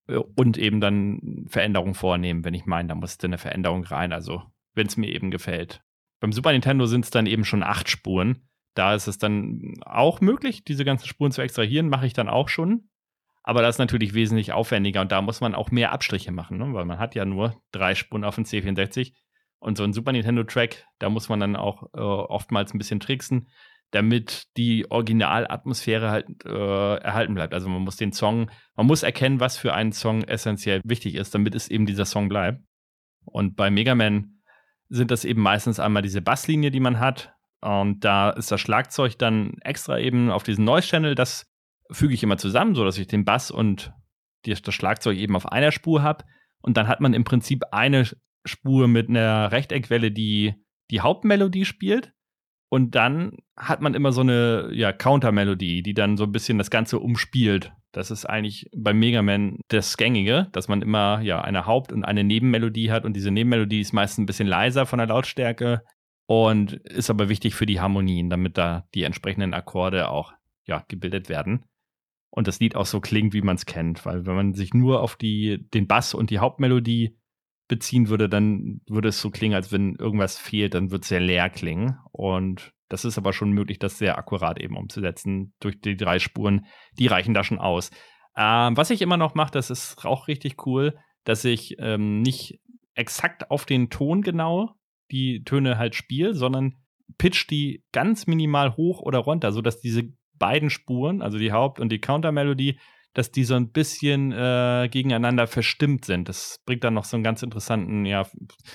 äh, und eben dann Veränderungen vornehmen, wenn ich meine, da musste eine Veränderung rein, also wenn es mir eben gefällt. Beim Super Nintendo sind es dann eben schon acht Spuren. Da ist es dann auch möglich, diese ganzen Spuren zu extrahieren, mache ich dann auch schon. Aber das ist natürlich wesentlich aufwendiger und da muss man auch mehr Abstriche machen, ne? weil man hat ja nur drei Spuren auf dem C64 und so ein Super Nintendo-Track, da muss man dann auch äh, oftmals ein bisschen tricksen damit die Originalatmosphäre halt äh, erhalten bleibt. Also man muss den Song, man muss erkennen, was für einen Song essentiell wichtig ist, damit es eben dieser Song bleibt. Und bei Mega Man sind das eben meistens einmal diese Basslinie, die man hat. Und da ist das Schlagzeug dann extra eben auf diesen Noise-Channel. Das füge ich immer zusammen, sodass ich den Bass und das Schlagzeug eben auf einer Spur habe. Und dann hat man im Prinzip eine Spur mit einer Rechteckwelle, die die Hauptmelodie spielt. Und dann hat man immer so eine ja, Counter-Melodie, die dann so ein bisschen das Ganze umspielt. Das ist eigentlich beim Mega Man das Gängige, dass man immer ja eine Haupt- und eine Nebenmelodie hat. Und diese Nebenmelodie ist meistens ein bisschen leiser von der Lautstärke und ist aber wichtig für die Harmonien, damit da die entsprechenden Akkorde auch ja, gebildet werden. Und das Lied auch so klingt, wie man es kennt. Weil wenn man sich nur auf die, den Bass und die Hauptmelodie beziehen würde, dann würde es so klingen, als wenn irgendwas fehlt, dann wird es sehr leer klingen. Und das ist aber schon möglich, das sehr akkurat eben umzusetzen durch die drei Spuren. Die reichen da schon aus. Ähm, was ich immer noch mache, das ist auch richtig cool, dass ich ähm, nicht exakt auf den Ton genau die Töne halt spiele, sondern pitch die ganz minimal hoch oder runter, sodass diese beiden Spuren, also die Haupt- und die Counter-Melodie, dass die so ein bisschen äh, gegeneinander verstimmt sind. Das bringt dann noch so einen ganz interessanten, ja,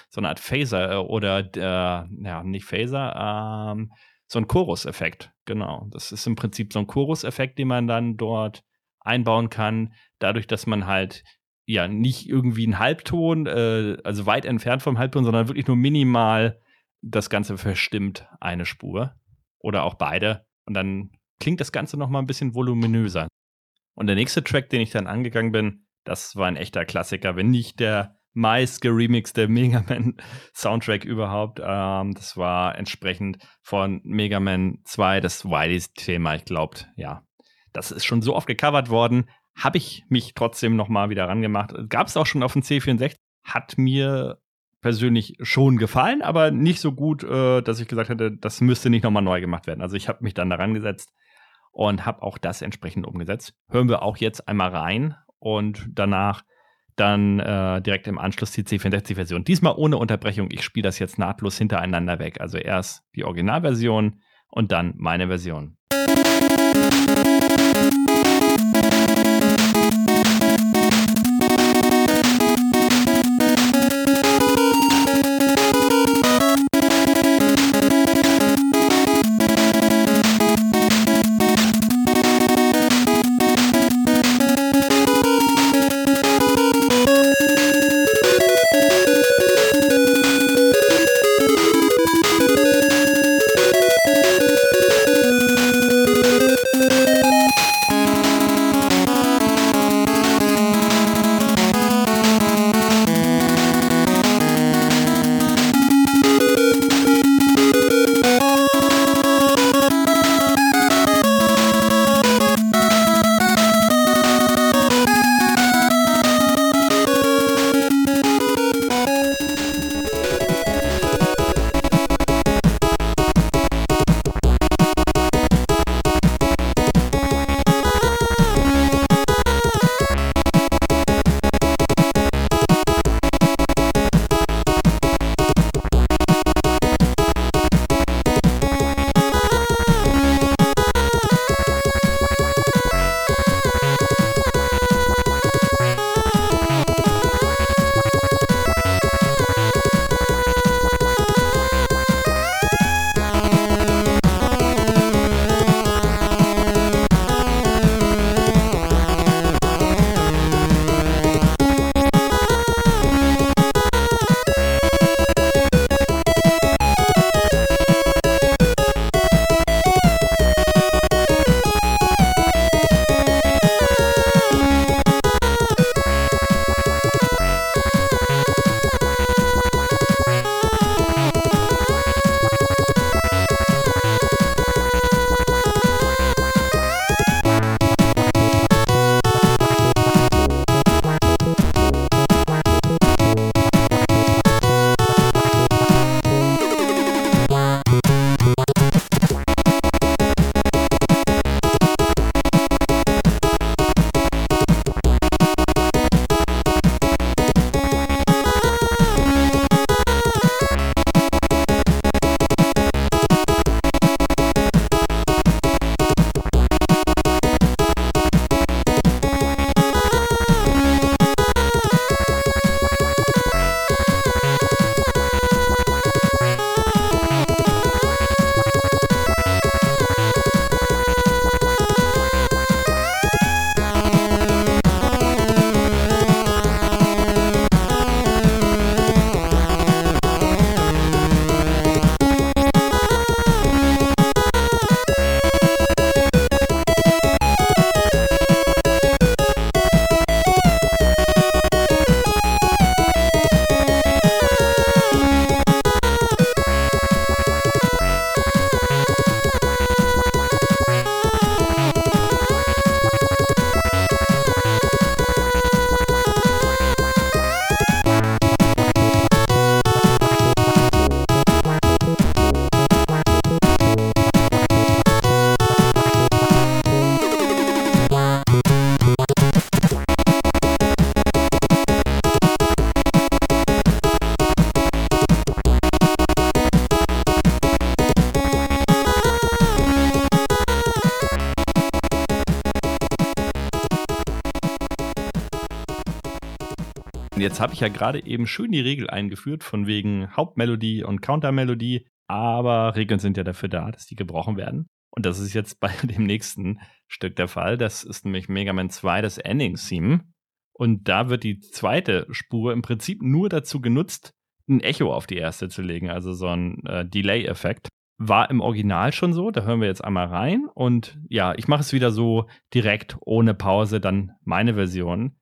so eine Art Phaser äh, oder, äh, ja, nicht Phaser, ähm, so ein Chorus-Effekt. Genau. Das ist im Prinzip so ein Chorus-Effekt, den man dann dort einbauen kann, dadurch, dass man halt ja nicht irgendwie einen Halbton, äh, also weit entfernt vom Halbton, sondern wirklich nur minimal das Ganze verstimmt eine Spur oder auch beide und dann klingt das Ganze noch mal ein bisschen voluminöser. Und der nächste Track, den ich dann angegangen bin, das war ein echter Klassiker, wenn nicht der meist geremixte Mega Man <laughs> Soundtrack überhaupt. Ähm, das war entsprechend von Mega Man 2 das Wileys-Thema. Ich glaube, ja, das ist schon so oft gecovert worden. Habe ich mich trotzdem nochmal wieder rangemacht. Gab es auch schon auf dem C64. Hat mir persönlich schon gefallen, aber nicht so gut, äh, dass ich gesagt hätte, das müsste nicht nochmal neu gemacht werden. Also ich habe mich dann daran gesetzt und habe auch das entsprechend umgesetzt. Hören wir auch jetzt einmal rein und danach dann äh, direkt im Anschluss die C64-Version. Diesmal ohne Unterbrechung. Ich spiele das jetzt nahtlos hintereinander weg. Also erst die Originalversion und dann meine Version. Jetzt habe ich ja gerade eben schön die Regel eingeführt, von wegen Hauptmelodie und Countermelodie, aber Regeln sind ja dafür da, dass die gebrochen werden. Und das ist jetzt bei <laughs> dem nächsten Stück der Fall. Das ist nämlich Mega Man 2, das Ending-Theme. Und da wird die zweite Spur im Prinzip nur dazu genutzt, ein Echo auf die erste zu legen, also so ein äh, Delay-Effekt. War im Original schon so, da hören wir jetzt einmal rein. Und ja, ich mache es wieder so direkt, ohne Pause, dann meine Version.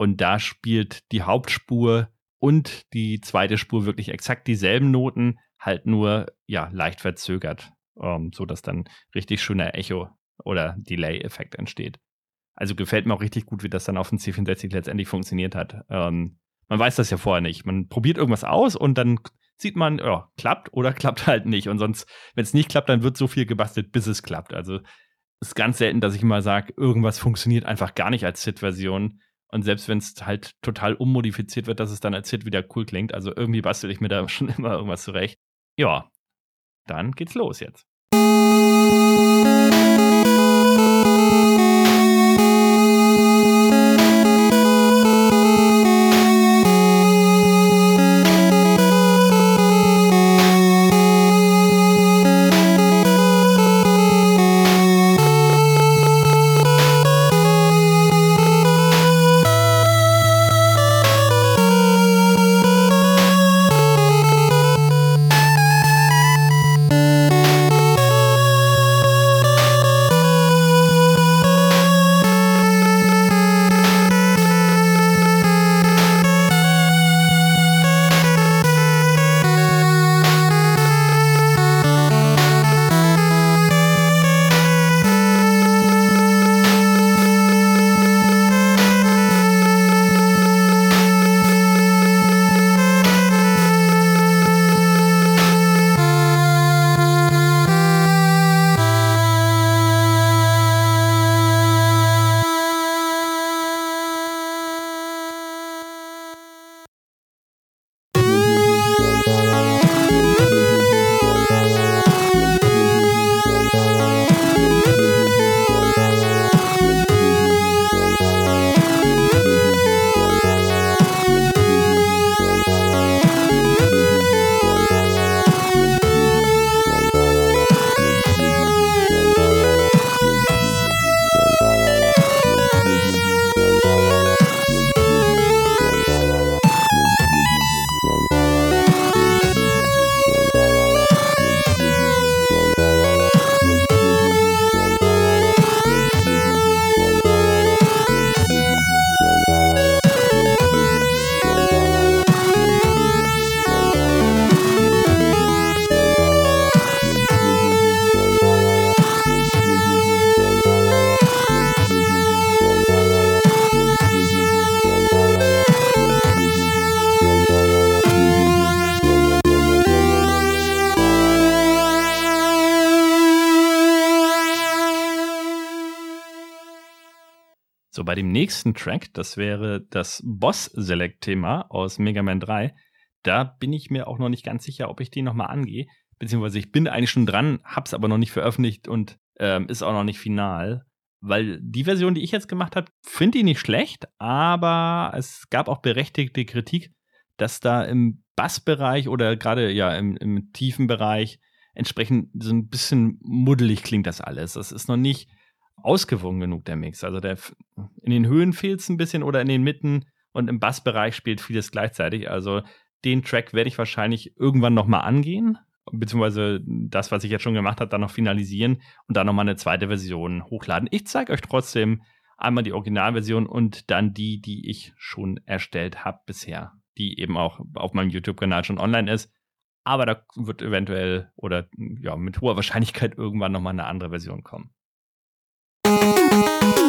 Und da spielt die Hauptspur und die zweite Spur wirklich exakt dieselben Noten, halt nur ja leicht verzögert, ähm, so dann richtig schöner Echo oder Delay-Effekt entsteht. Also gefällt mir auch richtig gut, wie das dann auf dem C64 letztendlich funktioniert hat. Ähm, man weiß das ja vorher nicht. Man probiert irgendwas aus und dann sieht man, ja, klappt oder <laughs> klappt halt nicht. Und sonst, wenn es nicht klappt, dann wird so viel gebastelt, bis es klappt. Also ist ganz selten, dass ich mal sage, irgendwas funktioniert einfach gar nicht als SID-Version. Und selbst wenn es halt total ummodifiziert wird, dass es dann als SID wieder cool klingt. Also irgendwie bastel ich mir da <laughs> schon immer irgendwas zurecht. Ja, dann geht's los jetzt. Bei dem nächsten Track, das wäre das Boss-Select-Thema aus Mega Man 3, da bin ich mir auch noch nicht ganz sicher, ob ich den nochmal angehe. Beziehungsweise ich bin eigentlich schon dran, hab's aber noch nicht veröffentlicht und ähm, ist auch noch nicht final. Weil die Version, die ich jetzt gemacht habe, finde ich nicht schlecht, aber es gab auch berechtigte Kritik, dass da im Bassbereich oder gerade ja im, im tiefen Bereich entsprechend so ein bisschen muddelig klingt das alles. Das ist noch nicht ausgewogen genug, der Mix. Also der, in den Höhen fehlt es ein bisschen oder in den Mitten und im Bassbereich spielt vieles gleichzeitig. Also den Track werde ich wahrscheinlich irgendwann nochmal angehen, beziehungsweise das, was ich jetzt schon gemacht habe, dann noch finalisieren und dann nochmal eine zweite Version hochladen. Ich zeige euch trotzdem einmal die Originalversion und dann die, die ich schon erstellt habe bisher, die eben auch auf meinem YouTube-Kanal schon online ist. Aber da wird eventuell oder ja, mit hoher Wahrscheinlichkeit irgendwann nochmal eine andere Version kommen.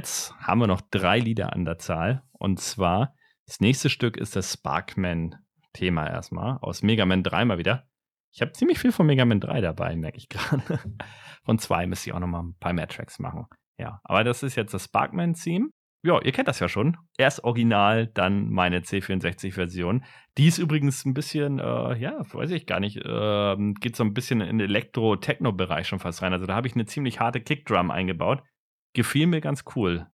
jetzt haben wir noch drei Lieder an der Zahl. Und zwar, das nächste Stück ist das Sparkman-Thema erstmal, aus Mega Man 3 mal wieder. Ich habe ziemlich viel von Mega Man 3 dabei, merke ich gerade. <laughs> Von 2 müsste ich auch noch mal ein paar mehr Tracks machen. Ja, aber das ist jetzt das Sparkman-Theme. Ja, ihr kennt das ja schon. Erst original, dann meine C64-Version. Die ist übrigens ein bisschen, äh, ja, weiß ich gar nicht, äh, geht so ein bisschen in den Elektro-Techno-Bereich schon fast rein. Also da habe ich eine ziemlich harte Kickdrum eingebaut. Gefiel mir ganz cool.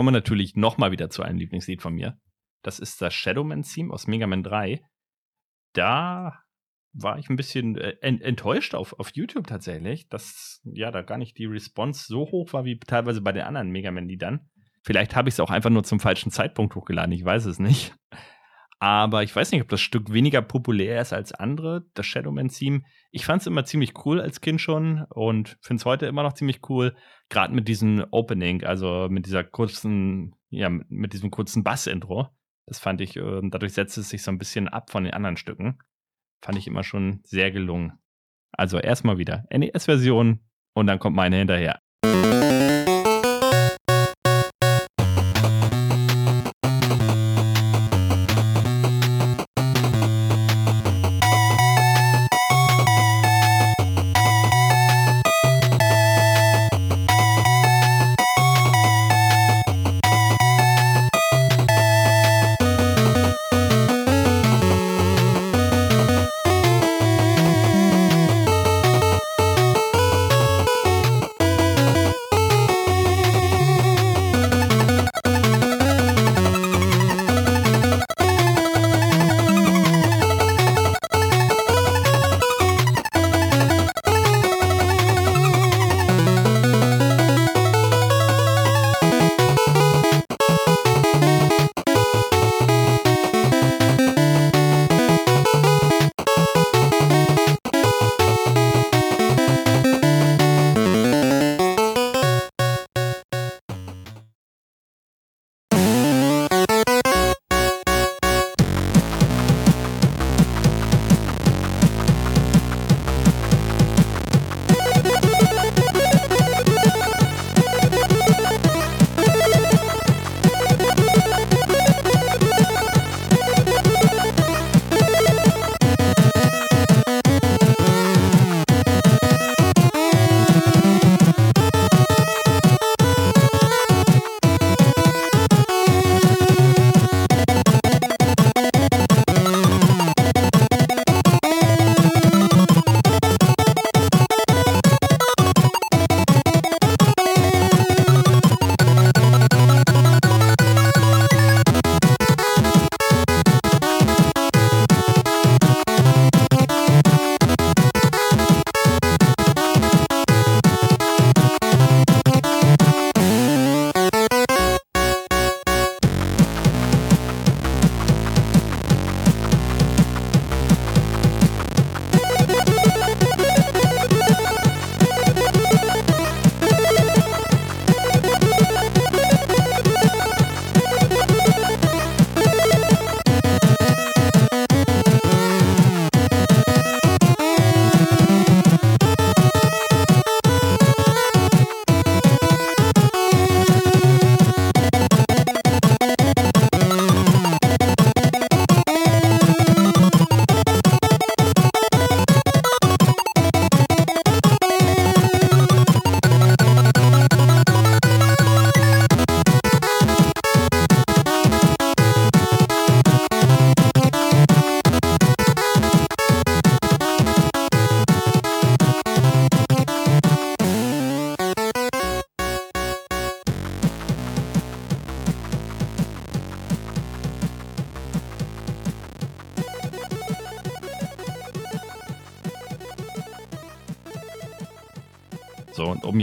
Kommen wir natürlich nochmal wieder zu einem Lieblingslied von mir. Das ist das Shadowman-Theme aus Mega Man 3. Da war ich ein bisschen äh, enttäuscht auf, auf YouTube tatsächlich, dass ja da gar nicht die Response so hoch war wie teilweise bei den anderen Mega Man-Liedern. Vielleicht habe ich es auch einfach nur zum falschen Zeitpunkt hochgeladen, ich weiß es nicht. Aber ich weiß nicht, ob das Stück weniger populär ist als andere, das Shadowman-Theme. Ich fand es immer ziemlich cool als Kind schon und finde es heute immer noch ziemlich cool. Gerade mit diesem Opening, also mit dieser kurzen, ja, mit diesem kurzen Bass-Intro. Das fand ich, äh, dadurch setzt es sich so ein bisschen ab von den anderen Stücken. Fand ich immer schon sehr gelungen. Also erstmal wieder NES-Version und dann kommt meine hinterher.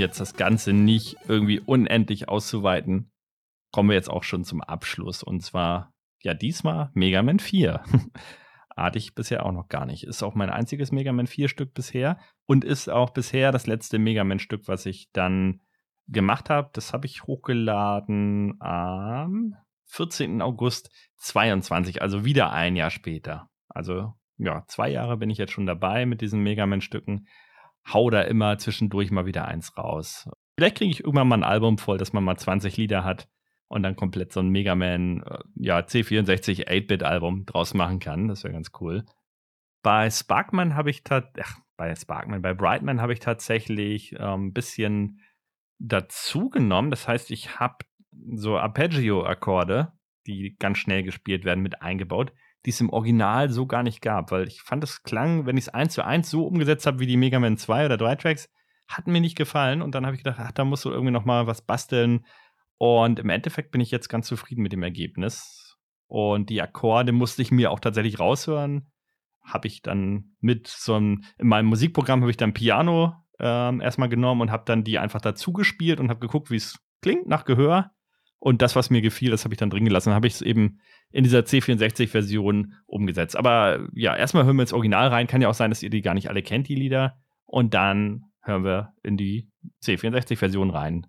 Jetzt das Ganze nicht irgendwie unendlich auszuweiten, kommen wir jetzt auch schon zum Abschluss. Und zwar, ja, diesmal Mega Man 4. <laughs> Hatte ich bisher auch noch gar nicht. Ist auch mein einziges Mega Man 4-Stück bisher und ist auch bisher das letzte Mega Man-Stück, was ich dann gemacht habe. Das habe ich hochgeladen am 14. August 22, also wieder ein Jahr später. Also ja, zwei Jahre bin ich jetzt schon dabei mit diesen Mega Man-Stücken. Hau da immer zwischendurch mal wieder eins raus. Vielleicht kriege ich irgendwann mal ein Album voll, dass man mal 20 Lieder hat und dann komplett so ein Mega Man, äh, ja, C64 8-Bit-Album draus machen kann. Das wäre ganz cool. Bei Sparkman habe ich tatsächlich, bei Sparkman, bei Brightman habe ich tatsächlich ein ähm, bisschen dazu genommen. Das heißt, ich habe so Arpeggio-Akkorde, die ganz schnell gespielt werden, mit eingebaut, die es im Original so gar nicht gab, weil ich fand, es klang, wenn ich es eins zu eins so umgesetzt habe wie die Mega Man 2 oder 3 Tracks, hat mir nicht gefallen und dann habe ich gedacht, ach, da musst du irgendwie noch mal was basteln und im Endeffekt bin ich jetzt ganz zufrieden mit dem Ergebnis und die Akkorde musste ich mir auch tatsächlich raushören, habe ich dann mit so einem, in meinem Musikprogramm habe ich dann Piano ähm, erstmal genommen und habe dann die einfach dazu gespielt und habe geguckt, wie es klingt nach Gehör. Und das, was mir gefiel, das habe ich dann drin gelassen. Dann habe ich es eben in dieser C64-Version umgesetzt. Aber ja, erstmal hören wir ins Original rein. Kann ja auch sein, dass ihr die gar nicht alle kennt, die Lieder. Und dann hören wir in die C64-Version rein.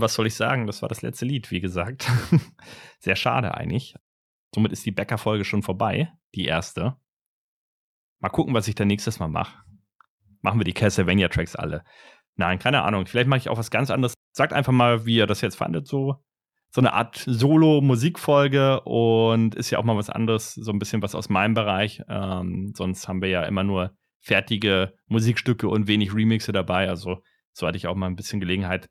Und was soll ich sagen? Das war das letzte Lied, wie gesagt. <laughs> Sehr schade eigentlich. Somit ist die Bäcker-Folge schon vorbei, die erste. Mal gucken, was ich dann nächstes Mal mache. Machen wir die Castlevania-Tracks alle. Nein, keine Ahnung. Vielleicht mache ich auch was ganz anderes. Sagt einfach mal, wie ihr das jetzt fandet, so. So eine Art Solo-Musikfolge und ist ja auch mal was anderes, so ein bisschen was aus meinem Bereich. Ähm, sonst haben wir ja immer nur fertige Musikstücke und wenig Remixe dabei. Also so hatte ich auch mal ein bisschen Gelegenheit,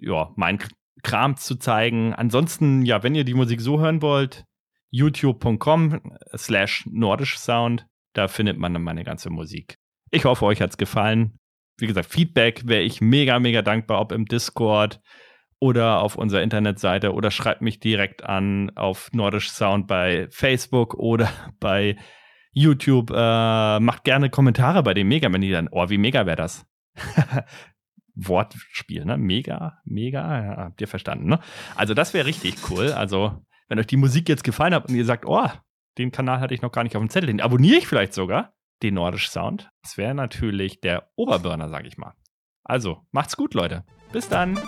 ja, mein Kram zu zeigen. Ansonsten, ja, wenn ihr die Musik so hören wollt, youtube.com slash nordisch Sound, da findet man dann meine ganze Musik. Ich hoffe, euch hat's gefallen. Wie gesagt, Feedback wäre ich mega, mega dankbar, ob im Discord oder auf unserer Internetseite oder schreibt mich direkt an auf Nordisch Sound bei Facebook oder <laughs> bei YouTube, äh, macht gerne Kommentare bei den Mega-Liedern. Oh, wie mega wäre das? <laughs> Wortspiel, ne? Mega, mega, ja, habt ihr verstanden, ne? Also das wäre richtig cool. Also, wenn euch die Musik jetzt gefallen hat und ihr sagt, oh, den Kanal hatte ich noch gar nicht auf dem Zettel, den abonniere ich vielleicht sogar, den Nordisch Sound. Das wäre natürlich der Oberburner, sag ich mal. Also, macht's gut, Leute. Bis dann.